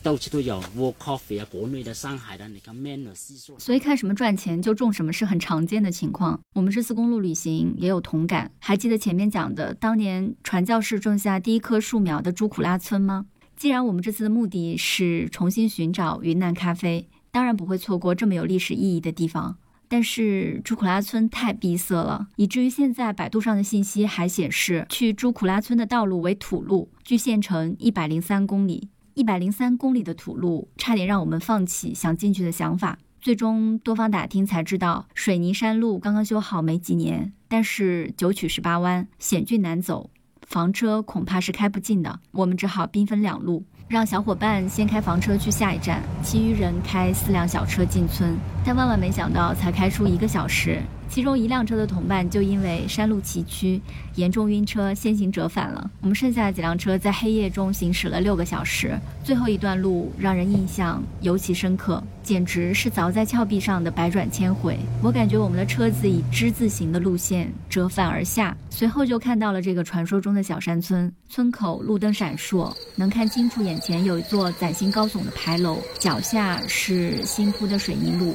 到处都有 World Coffee 啊，国内的、上海的，你看 Manner 所以看什么赚钱就种什么是很常见的情况。我们这次公路旅行也有同感。还记得前面讲的当年传教士种下第一棵树苗的朱苦拉村吗？既然我们这次的目的是重新寻找云南咖啡，当然不会错过这么有历史意义的地方。但是朱苦拉村太闭塞了，以至于现在百度上的信息还显示，去朱苦拉村的道路为土路，距县城一百零三公里。一百零三公里的土路，差点让我们放弃想进去的想法。最终多方打听才知道，水泥山路刚刚修好没几年，但是九曲十八弯，险峻难走，房车恐怕是开不进的。我们只好兵分两路，让小伙伴先开房车去下一站，其余人开四辆小车进村。但万万没想到，才开出一个小时。其中一辆车的同伴就因为山路崎岖，严重晕车，先行折返了。我们剩下的几辆车在黑夜中行驶了六个小时，最后一段路让人印象尤其深刻，简直是凿在峭壁上的百转千回。我感觉我们的车子以之字形的路线折返而下，随后就看到了这个传说中的小山村。村口路灯闪烁，能看清楚眼前有一座崭新高耸的牌楼，脚下是新铺的水泥路。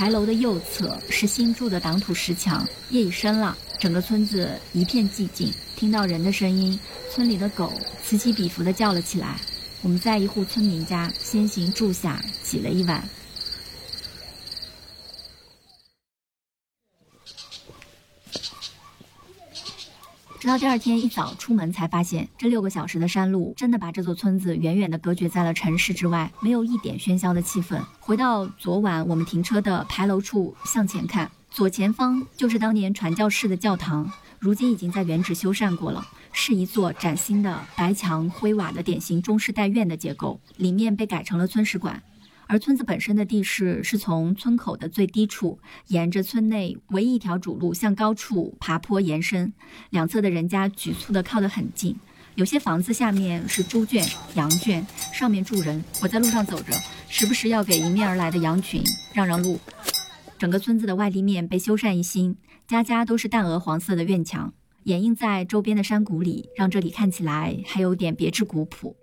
牌楼的右侧是新筑的挡土石墙。夜已深了，整个村子一片寂静。听到人的声音，村里的狗此起彼伏地叫了起来。我们在一户村民家先行住下，挤了一晚。直到第二天一早出门，才发现这六个小时的山路真的把这座村子远远地隔绝在了城市之外，没有一点喧嚣的气氛。回到昨晚我们停车的牌楼处，向前看，左前方就是当年传教士的教堂，如今已经在原址修缮过了，是一座崭新的白墙灰瓦的典型中式带院的结构，里面被改成了村史馆。而村子本身的地势是从村口的最低处，沿着村内唯一一条主路向高处爬坡延伸，两侧的人家局促地靠得很近，有些房子下面是猪圈、羊圈，上面住人。我在路上走着，时不时要给迎面而来的羊群让让路。整个村子的外立面被修缮一新，家家都是淡鹅黄色的院墙，掩映在周边的山谷里，让这里看起来还有点别致古朴。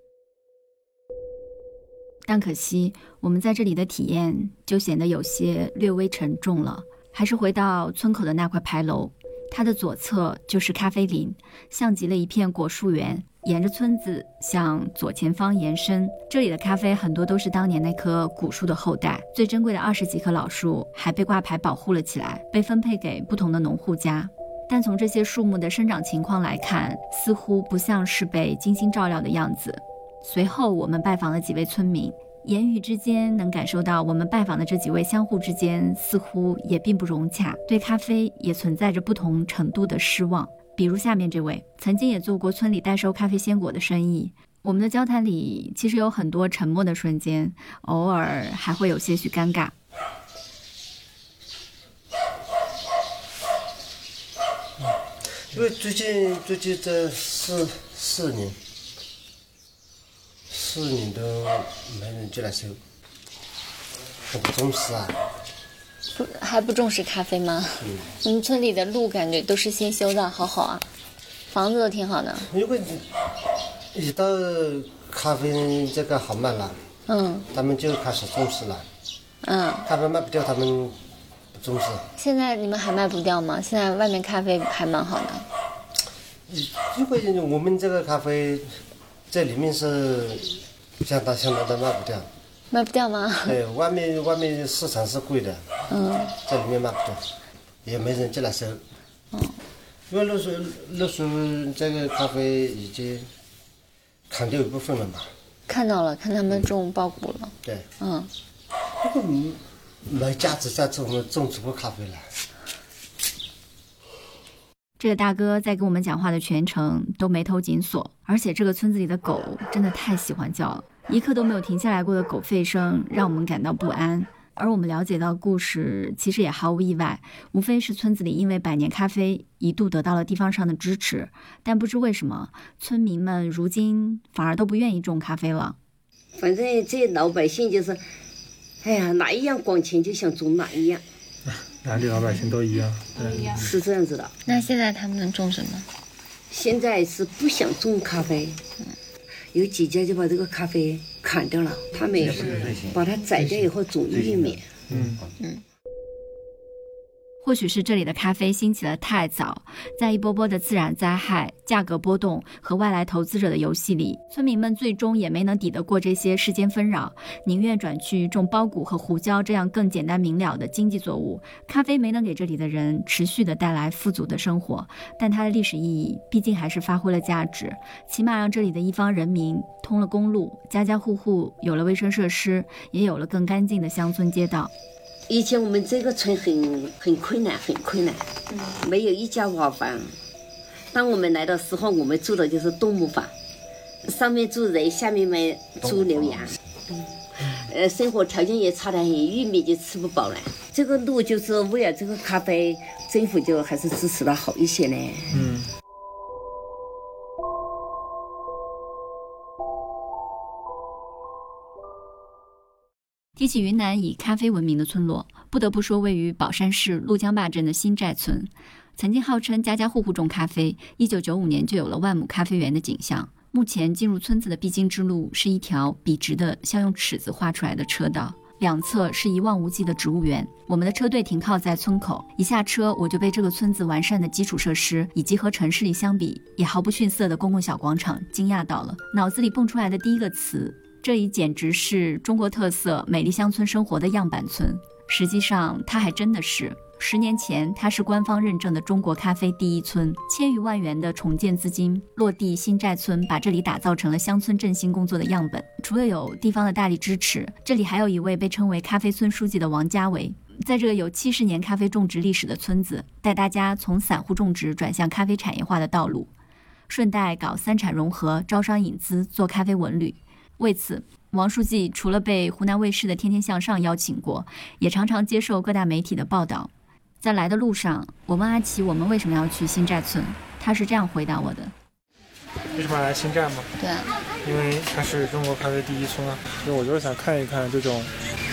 但可惜，我们在这里的体验就显得有些略微沉重了。还是回到村口的那块牌楼，它的左侧就是咖啡林，像极了一片果树园，沿着村子向左前方延伸。这里的咖啡很多都是当年那棵古树的后代，最珍贵的二十几棵老树还被挂牌保护了起来，被分配给不同的农户家。但从这些树木的生长情况来看，似乎不像是被精心照料的样子。随后，我们拜访了几位村民，言语之间能感受到，我们拜访的这几位相互之间似乎也并不融洽，对咖啡也存在着不同程度的失望。比如下面这位，曾经也做过村里代收咖啡鲜果的生意。我们的交谈里其实有很多沉默的瞬间，偶尔还会有些许尴尬。因为最近最近这四四年。四年都没人进来收，很不重视啊。不还不重视咖啡吗？嗯。你们村里的路感觉都是新修的，好好啊，房子都挺好的。如果一到咖啡这个好卖了，嗯，他们就开始重视了。嗯。咖啡卖不掉，他们不重视。现在你们还卖不掉吗？现在外面咖啡还蛮好的。如果我们这个咖啡在里面是相当相当的卖不掉。卖不掉吗？对，外面外面市场是贵的，嗯，在里面卖不掉，也没人进来收。嗯，因为那时候那时候这个咖啡已经砍掉一部分了嘛。看到了，看他们种苞谷了。对。嗯。不过没价值再种种植过咖啡了。这个大哥在跟我们讲话的全程都眉头紧锁，而且这个村子里的狗真的太喜欢叫了。一刻都没有停下来过的狗吠声让我们感到不安，而我们了解到故事其实也毫无意外，无非是村子里因为百年咖啡一度得到了地方上的支持，但不知为什么村民们如今反而都不愿意种咖啡了。反正这老百姓就是，哎呀，哪一样光钱就想种哪一样，哪里老百姓都一样，对，是这样子的。那现在他们能种什么？现在是不想种咖啡。有几家就把这个咖啡砍掉了，他们把它宰掉以后种玉米。嗯嗯。或许是这里的咖啡兴起的太早，在一波波的自然灾害、价格波动和外来投资者的游戏里，村民们最终也没能抵得过这些世间纷扰，宁愿转去种苞谷和胡椒这样更简单明了的经济作物。咖啡没能给这里的人持续的带来富足的生活，但它的历史意义毕竟还是发挥了价值，起码让这里的一方人民通了公路，家家户户有了卫生设施，也有了更干净的乡村街道。以前我们这个村很很困难，很困难，没有一家瓦房。当我们来的时候，我们住的就是动木房，上面住人，下面卖猪牛羊。嗯呃，生活条件也差得很，玉米就吃不饱了。这个路就是为了这个咖啡，政府就还是支持的好一些呢。嗯。提起云南以咖啡闻名的村落，不得不说位于保山市怒江坝镇的新寨村。曾经号称家家户户种咖啡，一九九五年就有了万亩咖啡园的景象。目前进入村子的必经之路是一条笔直的、像用尺子画出来的车道，两侧是一望无际的植物园。我们的车队停靠在村口，一下车我就被这个村子完善的基础设施以及和城市里相比也毫不逊色的公共小广场惊讶到了。脑子里蹦出来的第一个词。这里简直是中国特色美丽乡村生活的样板村。实际上，它还真的是。十年前，它是官方认证的中国咖啡第一村。千余万元的重建资金落地新寨村，把这里打造成了乡村振兴工作的样本。除了有地方的大力支持，这里还有一位被称为“咖啡村书记”的王家伟，在这个有七十年咖啡种植历史的村子，带大家从散户种植转向咖啡产业化的道路，顺带搞三产融合，招商引资，做咖啡文旅。为此，王书记除了被湖南卫视的《天天向上》邀请过，也常常接受各大媒体的报道。在来的路上，我问阿奇：“我们为什么要去新寨村？”他是这样回答我的：“为什么要来新寨吗？对，因为它是中国咖啡第一村啊。就我就是想看一看这种。”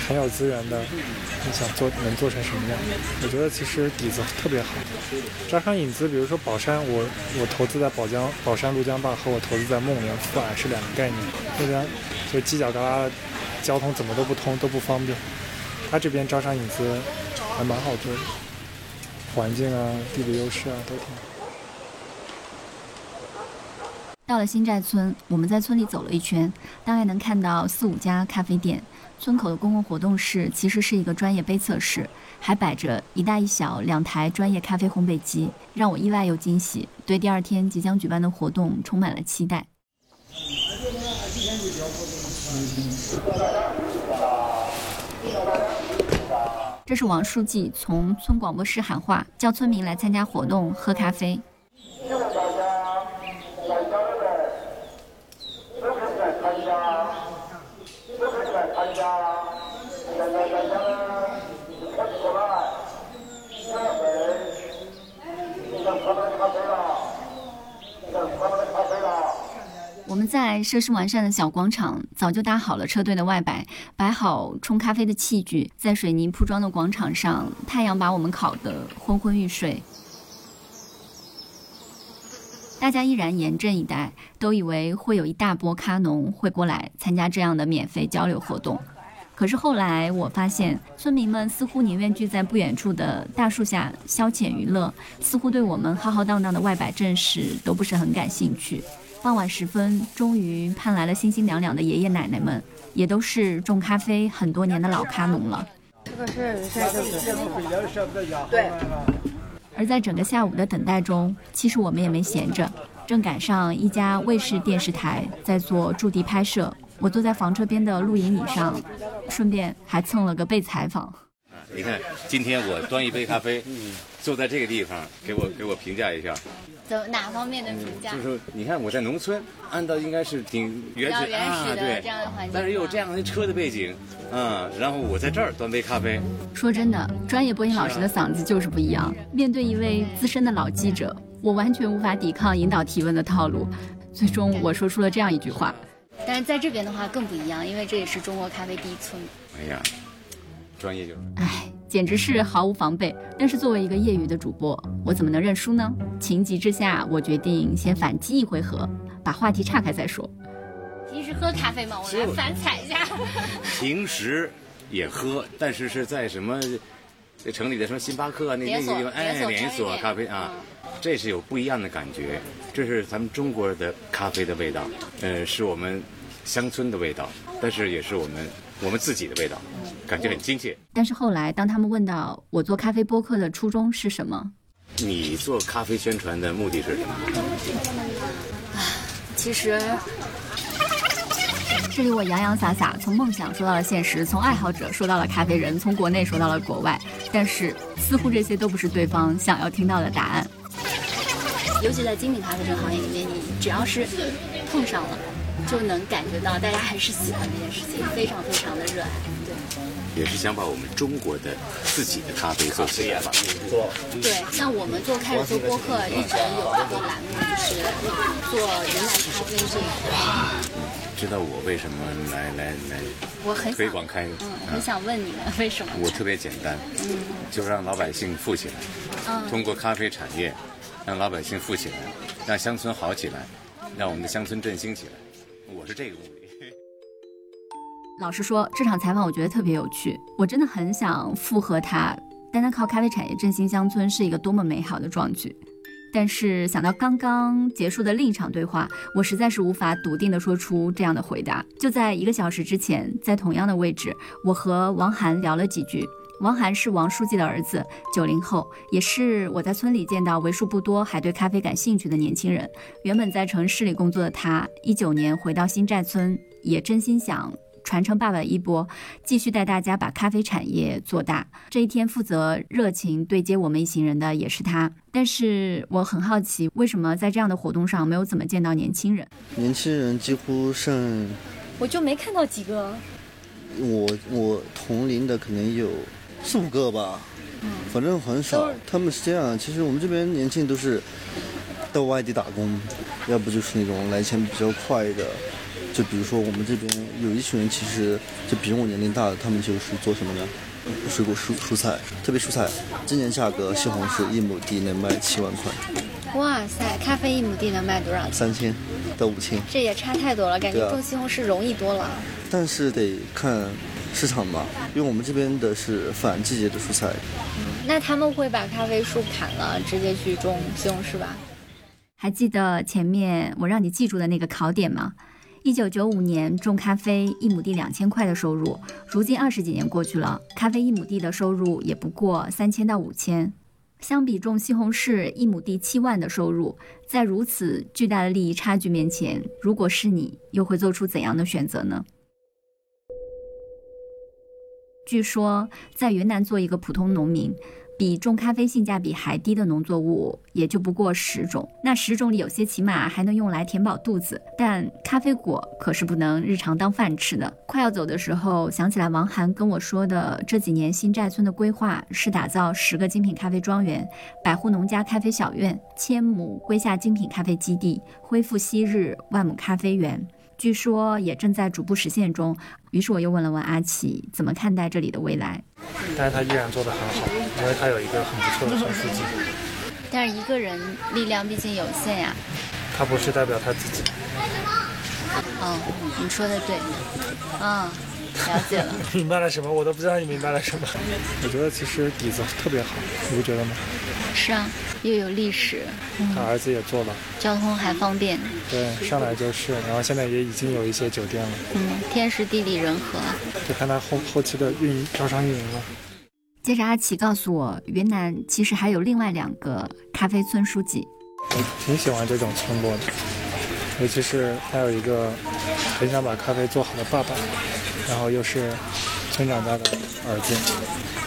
很有资源的，你想做能做成什么样？我觉得其实底子特别好。招商引资，比如说宝山，我我投资在宝江、宝山怒江坝，和我投资在孟连富岸是两个概念。那边就犄角旮旯，交通怎么都不通，都不方便。他这边招商引资还蛮好做的，环境啊、地理优势啊都挺好。到了新寨村，我们在村里走了一圈，大概能看到四五家咖啡店。村口的公共活动室其实是一个专业杯测室，还摆着一大一小两台专业咖啡烘焙机，让我意外又惊喜，对第二天即将举办的活动充满了期待。这是王书记从村广播室喊话，叫村民来参加活动喝咖啡。在设施完善的小广场早就搭好了车队的外摆，摆好冲咖啡的器具，在水泥铺装的广场上，太阳把我们烤得昏昏欲睡。大家依然严阵以待，都以为会有一大波咖农会过来参加这样的免费交流活动。可是后来我发现，村民们似乎宁愿聚在不远处的大树下消遣娱乐，似乎对我们浩浩荡荡的外摆阵势都不是很感兴趣。傍晚时分，终于盼来了心心两两的爷爷奶奶们，也都是种咖啡很多年的老咖农了。这个是对。而在整个下午的等待中，其实我们也没闲着，正赶上一家卫视电视台在做驻地拍摄。我坐在房车边的露营椅上，顺便还蹭了个被采访。你看，今天我端一杯咖啡，坐在这个地方，给我给我评价一下。走哪方面的评价？就是，你看我在农村，按照应该是挺原始啊，对这样的环境，但是又有这样的车的背景，嗯，然后我在这儿端杯咖啡。说真的，专业播音老师的嗓子就是不一样。面对一位资深的老记者，我完全无法抵抗引导提问的套路，最终我说出了这样一句话。但是在这边的话更不一样，因为这也是中国咖啡第一村。哎呀，专业就是。哎，简直是毫无防备。但是作为一个业余的主播，我怎么能认输呢？情急之下，我决定先反击一回合，把话题岔开再说。平时喝咖啡吗？我来反踩一下。平时也喝，但是是在什么在城里的什么星巴克啊那那个地方，哎，连锁咖啡啊。这是有不一样的感觉，这是咱们中国的咖啡的味道，呃，是我们乡村的味道，但是也是我们我们自己的味道，感觉很亲切。但是后来，当他们问到我做咖啡播客的初衷是什么，你做咖啡宣传的目的是什么？其实，这里我洋洋洒洒从梦想说到了现实，从爱好者说到了咖啡人，从国内说到了国外，但是似乎这些都不是对方想要听到的答案。尤其在精品咖啡这个行业里面，你只要是碰上了，就能感觉到大家还是喜欢这件事情，非常非常的热爱。对，也是想把我们中国的自己的咖啡做起来吧。对，像我们做开始做播客，一直有一个栏目，就是做云南咖啡这个。知道我为什么来来来？我很推广开，嗯，很想问你们为什么？我特别简单，嗯，就让老百姓富起来，嗯，通过咖啡产业。让老百姓富起来，让乡村好起来，让我们的乡村振兴起来，是这个目的。老实说，这场采访我觉得特别有趣，我真的很想附和他，单单靠咖啡产业振兴乡村是一个多么美好的壮举。但是想到刚刚结束的另一场对话，我实在是无法笃定地说出这样的回答。就在一个小时之前，在同样的位置，我和王涵聊了几句。王涵是王书记的儿子，九零后，也是我在村里见到为数不多还对咖啡感兴趣的年轻人。原本在城市里工作的他，一九年回到新寨村，也真心想传承爸爸的衣钵，继续带大家把咖啡产业做大。这一天负责热情对接我们一行人的也是他。但是我很好奇，为什么在这样的活动上没有怎么见到年轻人？年轻人几乎剩，我就没看到几个。我我同龄的可能有。四五个吧，反正很少。他们是这样，其实我们这边年轻人都是到外地打工，要不就是那种来钱比较快的。就比如说我们这边有一群人，其实就比我年龄大的，他们就是做什么呢？水果蔬蔬菜，特别蔬菜。今年价格，西红柿一亩地能卖七万块。哇塞，咖啡一亩地能卖多少？三千到五千。这也差太多了，感觉种西红柿容易多了。但是得看。市场嘛，因为我们这边的是反季节的蔬菜。嗯，那他们会把咖啡树砍了，直接去种西红柿吧？还记得前面我让你记住的那个考点吗？一九九五年种咖啡一亩地两千块的收入，如今二十几年过去了，咖啡一亩地的收入也不过三千到五千。相比种西红柿一亩地七万的收入，在如此巨大的利益差距面前，如果是你，又会做出怎样的选择呢？据说，在云南做一个普通农民，比种咖啡性价比还低的农作物也就不过十种。那十种里有些起码还能用来填饱肚子，但咖啡果可是不能日常当饭吃的。快要走的时候，想起来王涵跟我说的，这几年新寨村的规划是打造十个精品咖啡庄园、百户农家咖啡小院、千亩归夏精品咖啡基地、恢复昔日万亩咖啡园。据说也正在逐步实现中，于是我又问了问阿奇，怎么看待这里的未来？但是他依然做得很好，因为他有一个很不错的村书记。但是一个人力量毕竟有限呀。他不是代表他自己。哦，你说的对。嗯。了解了，明白了什么？我都不知道你明白了什么。我觉得其实底子特别好，你不觉得吗？是啊，又有历史，他儿子也做了，交通还方便。对，上来就是，然后现在也已经有一些酒店了。嗯，天时地利人和。就看他后后期的运营招商运营了。接着阿奇告诉我，云南其实还有另外两个咖啡村书记。我挺喜欢这种村落的，尤其是还有一个很想把咖啡做好的爸爸。然后又是村长家的儿子，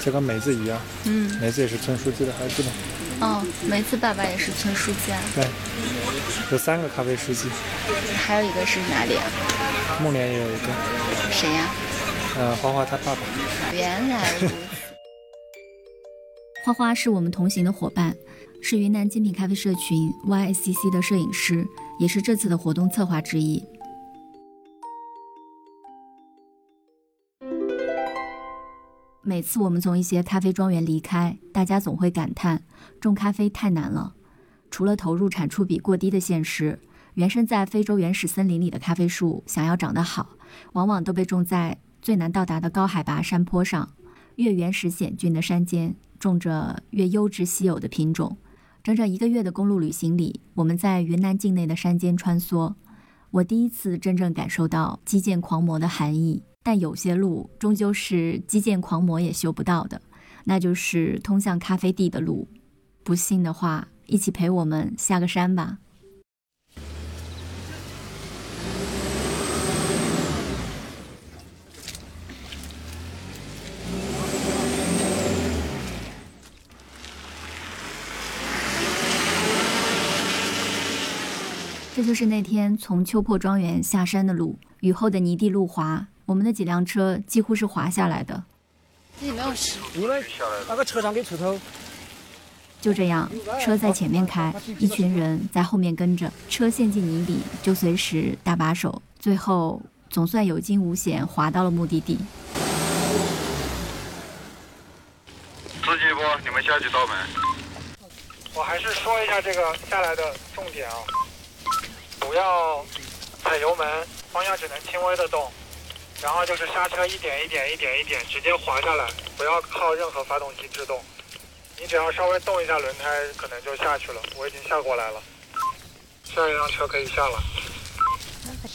就跟梅子一样。嗯，梅子也是村书记的孩子嘛。哦，梅子爸爸也是村书记啊。对，有三个咖啡书记。还有一个是哪里啊？孟连也有一个。谁呀？呃，花花他爸爸。原来如此。花花是我们同行的伙伴，是云南精品咖啡社群 YSCC 的摄影师，也是这次的活动策划之一。每次我们从一些咖啡庄园离开，大家总会感叹种咖啡太难了。除了投入产出比过低的现实，原生在非洲原始森林里的咖啡树，想要长得好，往往都被种在最难到达的高海拔山坡上。越原始险峻的山间，种着越优质稀有的品种。整整一个月的公路旅行里，我们在云南境内的山间穿梭，我第一次真正感受到基建狂魔的含义。但有些路终究是基建狂魔也修不到的，那就是通向咖啡地的路。不信的话，一起陪我们下个山吧。这就是那天从秋破庄园下山的路，雨后的泥地路滑。我们的几辆车几乎是滑下来的。你没有事。你们那个车上给车头。就这样，车在前面开，一群人在后面跟着，车陷进泥里就随时搭把手，最后总算有惊无险滑到了目的地。司机不？你们下去倒门。我还是说一下这个下来的重点啊，不要踩油门，方向只能轻微的动。然后就是刹车，一点一点一点一点，直接滑下来，不要靠任何发动机制动。你只要稍微动一下轮胎，可能就下去了。我已经下过来了，下一辆车可以下了。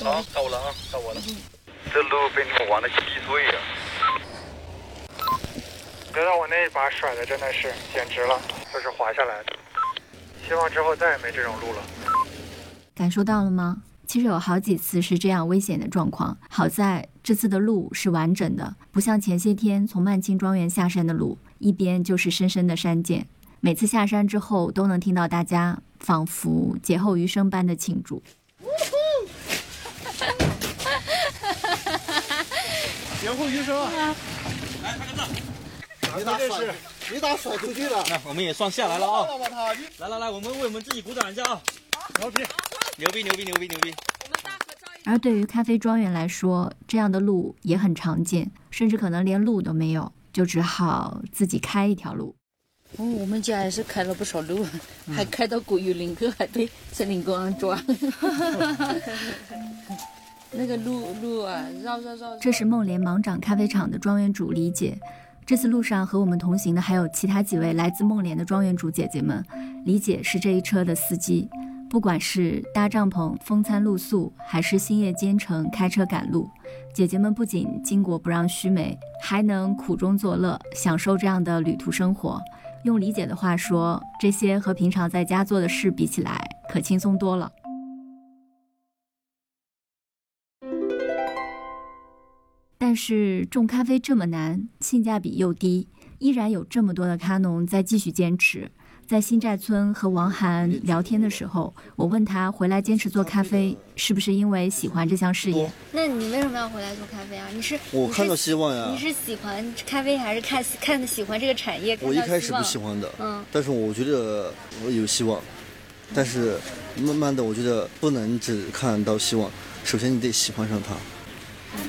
好，到我了啊，到我了。这路被你们玩的稀碎呀！觉得我那一把甩的真的是简直了，就是滑下来的。希望之后再也没这种路了。感受到了吗？其实有好几次是这样危险的状况，好在这次的路是完整的，不像前些天从曼青庄园下山的路，一边就是深深的山涧。每次下山之后，都能听到大家仿佛劫后余生般的庆祝。劫后余生啊！来拍个照。你咋甩，你打甩出去了。那我们也算下来了啊！来来来，我们为我们自己鼓掌一下啊！牛逼！牛逼牛逼牛逼牛逼！而对于咖啡庄园来说，这样的路也很常见，甚至可能连路都没有，就只好自己开一条路。哦，我们家也是开了不少路，还开到古玉林去，还被森林公安抓。那个路路啊，绕绕绕。这是梦莲芒掌咖啡厂的庄园主李姐。这次路上和我们同行的还有其他几位来自梦莲的庄园主姐姐们。李姐是这一车的司机。不管是搭帐篷、风餐露宿，还是星夜兼程开车赶路，姐姐们不仅巾帼不让须眉，还能苦中作乐，享受这样的旅途生活。用李姐的话说，这些和平常在家做的事比起来，可轻松多了。但是种咖啡这么难，性价比又低。依然有这么多的咖农在继续坚持。在新寨村和王涵聊天的时候，我问他回来坚持做咖啡是不是因为喜欢这项事业？那你为什么要回来做咖啡啊？你是我看到希望呀。你是喜欢咖啡还是看看喜欢这个产业？我一开始不喜欢的，嗯，但是我觉得我有希望，但是慢慢的我觉得不能只看到希望，首先你得喜欢上它。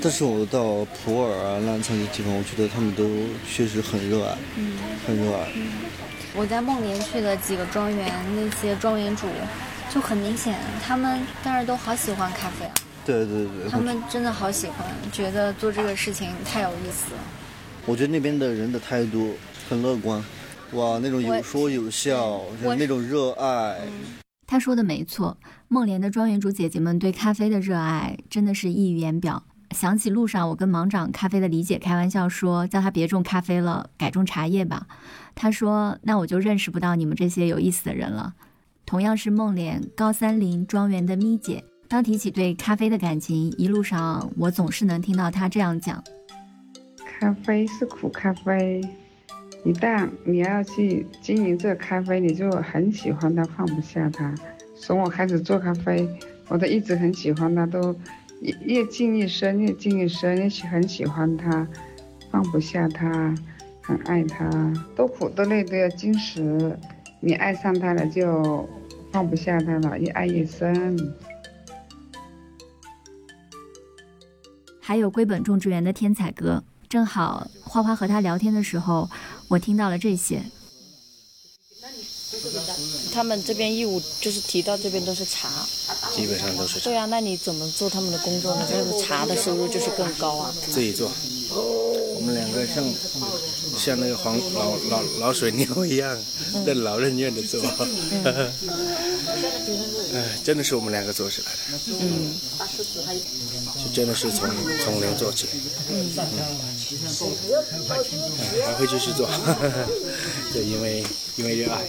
但是我到普洱啊、澜沧这些地方，我觉得他们都确实很热爱，嗯，很热爱。我在孟连去的几个庄园，那些庄园主就很明显，他们但是都好喜欢咖啡啊。对对对。他们真的好喜欢，觉得做这个事情太有意思了。我觉得那边的人的态度很乐观，哇，那种有说有笑，那种热爱。他说的没错，孟连的庄园主姐姐们对咖啡的热爱真的是溢于言表。想起路上我跟芒长咖啡的李姐开玩笑说，叫他别种咖啡了，改种茶叶吧。他说：“那我就认识不到你们这些有意思的人了。”同样是梦莲高三林庄园的咪姐，当提起对咖啡的感情，一路上我总是能听到她这样讲：“咖啡是苦咖啡，一旦你要去经营这咖啡，你就很喜欢它，放不下它。从我开始做咖啡，我都一直很喜欢它，都。”越近越深，越近越深，越很喜欢它，放不下它，很爱他，多苦多累都要坚持。你爱上他了，就放不下他了，越爱越深。还有归本种植园的天才哥，正好花花和他聊天的时候，我听到了这些。他们这边义务就是提到这边都是茶，基本上都是。对啊，那你怎么做他们的工作呢？这个茶的收入就是更高啊。自己做，我们两个像像那个黄老老老水牛一样，任劳任怨的做。哎，真的是我们两个做起来的。嗯。就真的是从从零做起。嗯。还会继续做，对，因为因为热爱。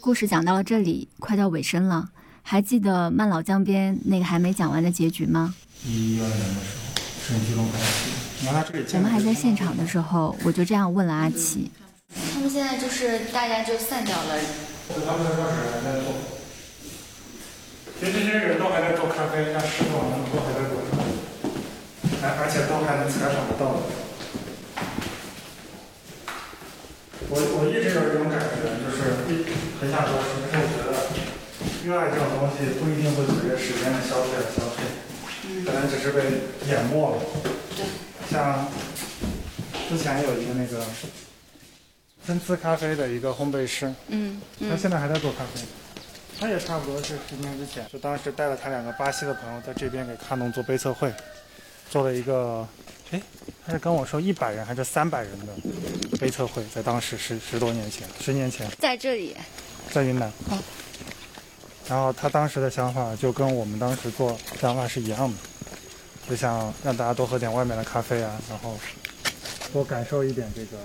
故事讲到了这里，快到尾声了。还记得慢老江边那个还没讲完的结局吗？一二年的时候，沈居龙开始。我们还在现场的时候，我就这样问了阿奇。他们现在就是大家就散掉了。他们的开始还在做。其实这些人都还在做咖啡，像石头他们都还在做，而而且都还能采访得到。我我一直有一种感觉，就是一很想做，是我觉得热爱这种东西不一定会随着时间的消退而消退，可能只是被淹没了。像之前有一个那个参差咖啡的一个烘焙师，嗯，他现在还在做咖啡，他也差不多是十年之前，就当时带了他两个巴西的朋友在这边给卡农做杯测会，做了一个。哎，他是跟我说一百人还是三百人的杯测会，在当时十十多年前，十年前，在这里，在云南。然后他当时的想法就跟我们当时做想法是一样的，就想让大家多喝点外面的咖啡啊，然后多感受一点这个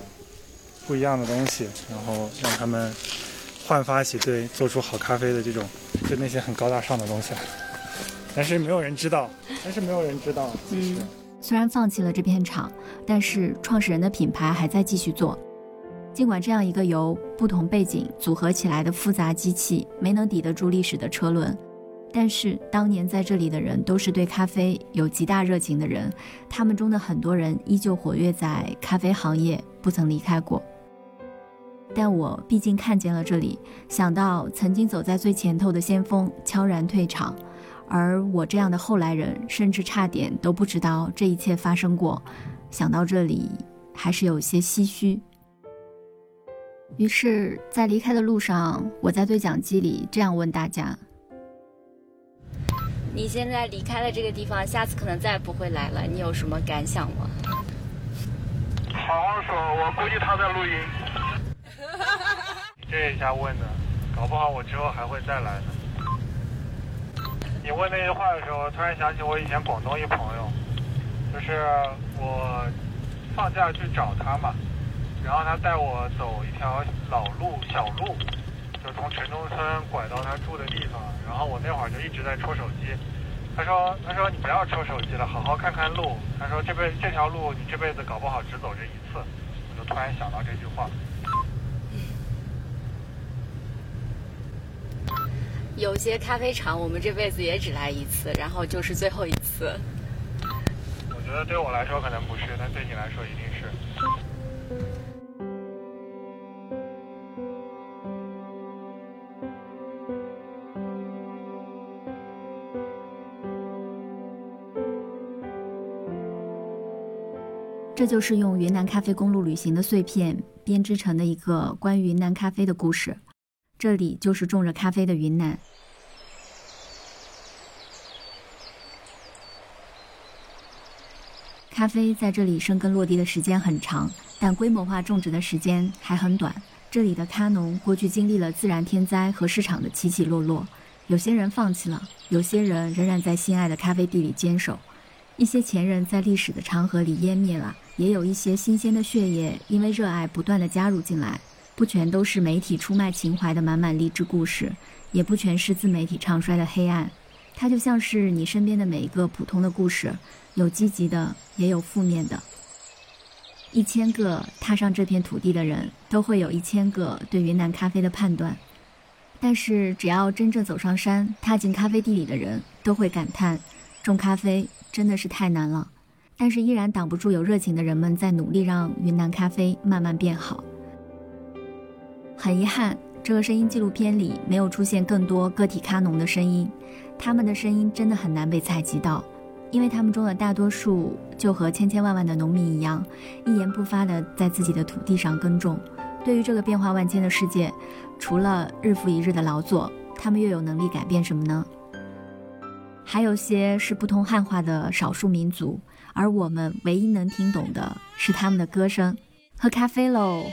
不一样的东西，然后让他们焕发起对做出好咖啡的这种，就那些很高大上的东西。但是没有人知道，但是没有人知道，嗯。虽然放弃了这片厂，但是创始人的品牌还在继续做。尽管这样一个由不同背景组合起来的复杂机器没能抵得住历史的车轮，但是当年在这里的人都是对咖啡有极大热情的人，他们中的很多人依旧活跃在咖啡行业，不曾离开过。但我毕竟看见了这里，想到曾经走在最前头的先锋悄然退场。而我这样的后来人，甚至差点都不知道这一切发生过。想到这里，还是有些唏嘘。于是，在离开的路上，我在对讲机里这样问大家：“你现在离开了这个地方，下次可能再也不会来了，你有什么感想吗？”好好说，我估计他在录音。这一下问的，搞不好我之后还会再来的。你问那句话的时候，突然想起我以前广东一朋友，就是我放假去找他嘛，然后他带我走一条老路小路，就从城中村拐到他住的地方，然后我那会儿就一直在戳手机，他说：“他说你不要抽手机了，好好看看路。他说这辈这条路你这辈子搞不好只走这一次。”我就突然想到这句话。有些咖啡厂我们这辈子也只来一次，然后就是最后一次。我觉得对我来说可能不是，但对你来说一定这就是用云南咖啡公路旅行的碎片编织成的一个关于云南咖啡的故事。这里就是种着咖啡的云南。咖啡在这里生根落地的时间很长，但规模化种植的时间还很短。这里的咖农过去经历了自然天灾和市场的起起落落，有些人放弃了，有些人仍然在心爱的咖啡地里坚守。一些前人在历史的长河里湮灭了，也有一些新鲜的血液因为热爱不断的加入进来。不全都是媒体出卖情怀的满满励志故事，也不全是自媒体唱衰的黑暗。它就像是你身边的每一个普通的故事，有积极的，也有负面的。一千个踏上这片土地的人，都会有一千个对云南咖啡的判断。但是，只要真正走上山，踏进咖啡地里的人，都会感叹：种咖啡。真的是太难了，但是依然挡不住有热情的人们在努力让云南咖啡慢慢变好。很遗憾，这个声音纪录片里没有出现更多个体咖农的声音，他们的声音真的很难被采集到，因为他们中的大多数就和千千万万的农民一样，一言不发的在自己的土地上耕种。对于这个变化万千的世界，除了日复一日的劳作，他们又有能力改变什么呢？还有些是不通汉话的少数民族，而我们唯一能听懂的是他们的歌声。喝咖啡喽！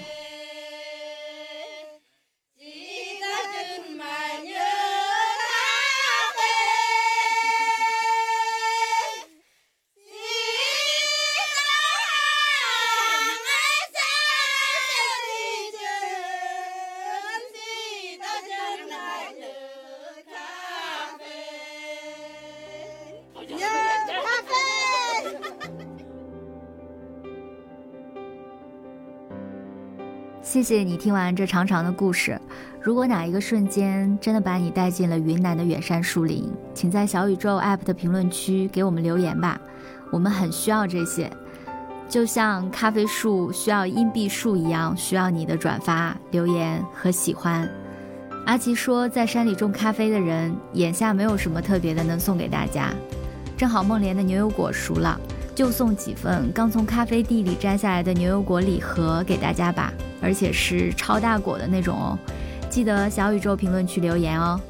谢谢你听完这长长的故事。如果哪一个瞬间真的把你带进了云南的远山树林，请在小宇宙 APP 的评论区给我们留言吧，我们很需要这些，就像咖啡树需要硬币树一样，需要你的转发、留言和喜欢。阿奇说，在山里种咖啡的人眼下没有什么特别的能送给大家，正好梦莲的牛油果熟了。就送几份刚从咖啡地里摘下来的牛油果礼盒给大家吧，而且是超大果的那种哦。记得小宇宙评论区留言哦。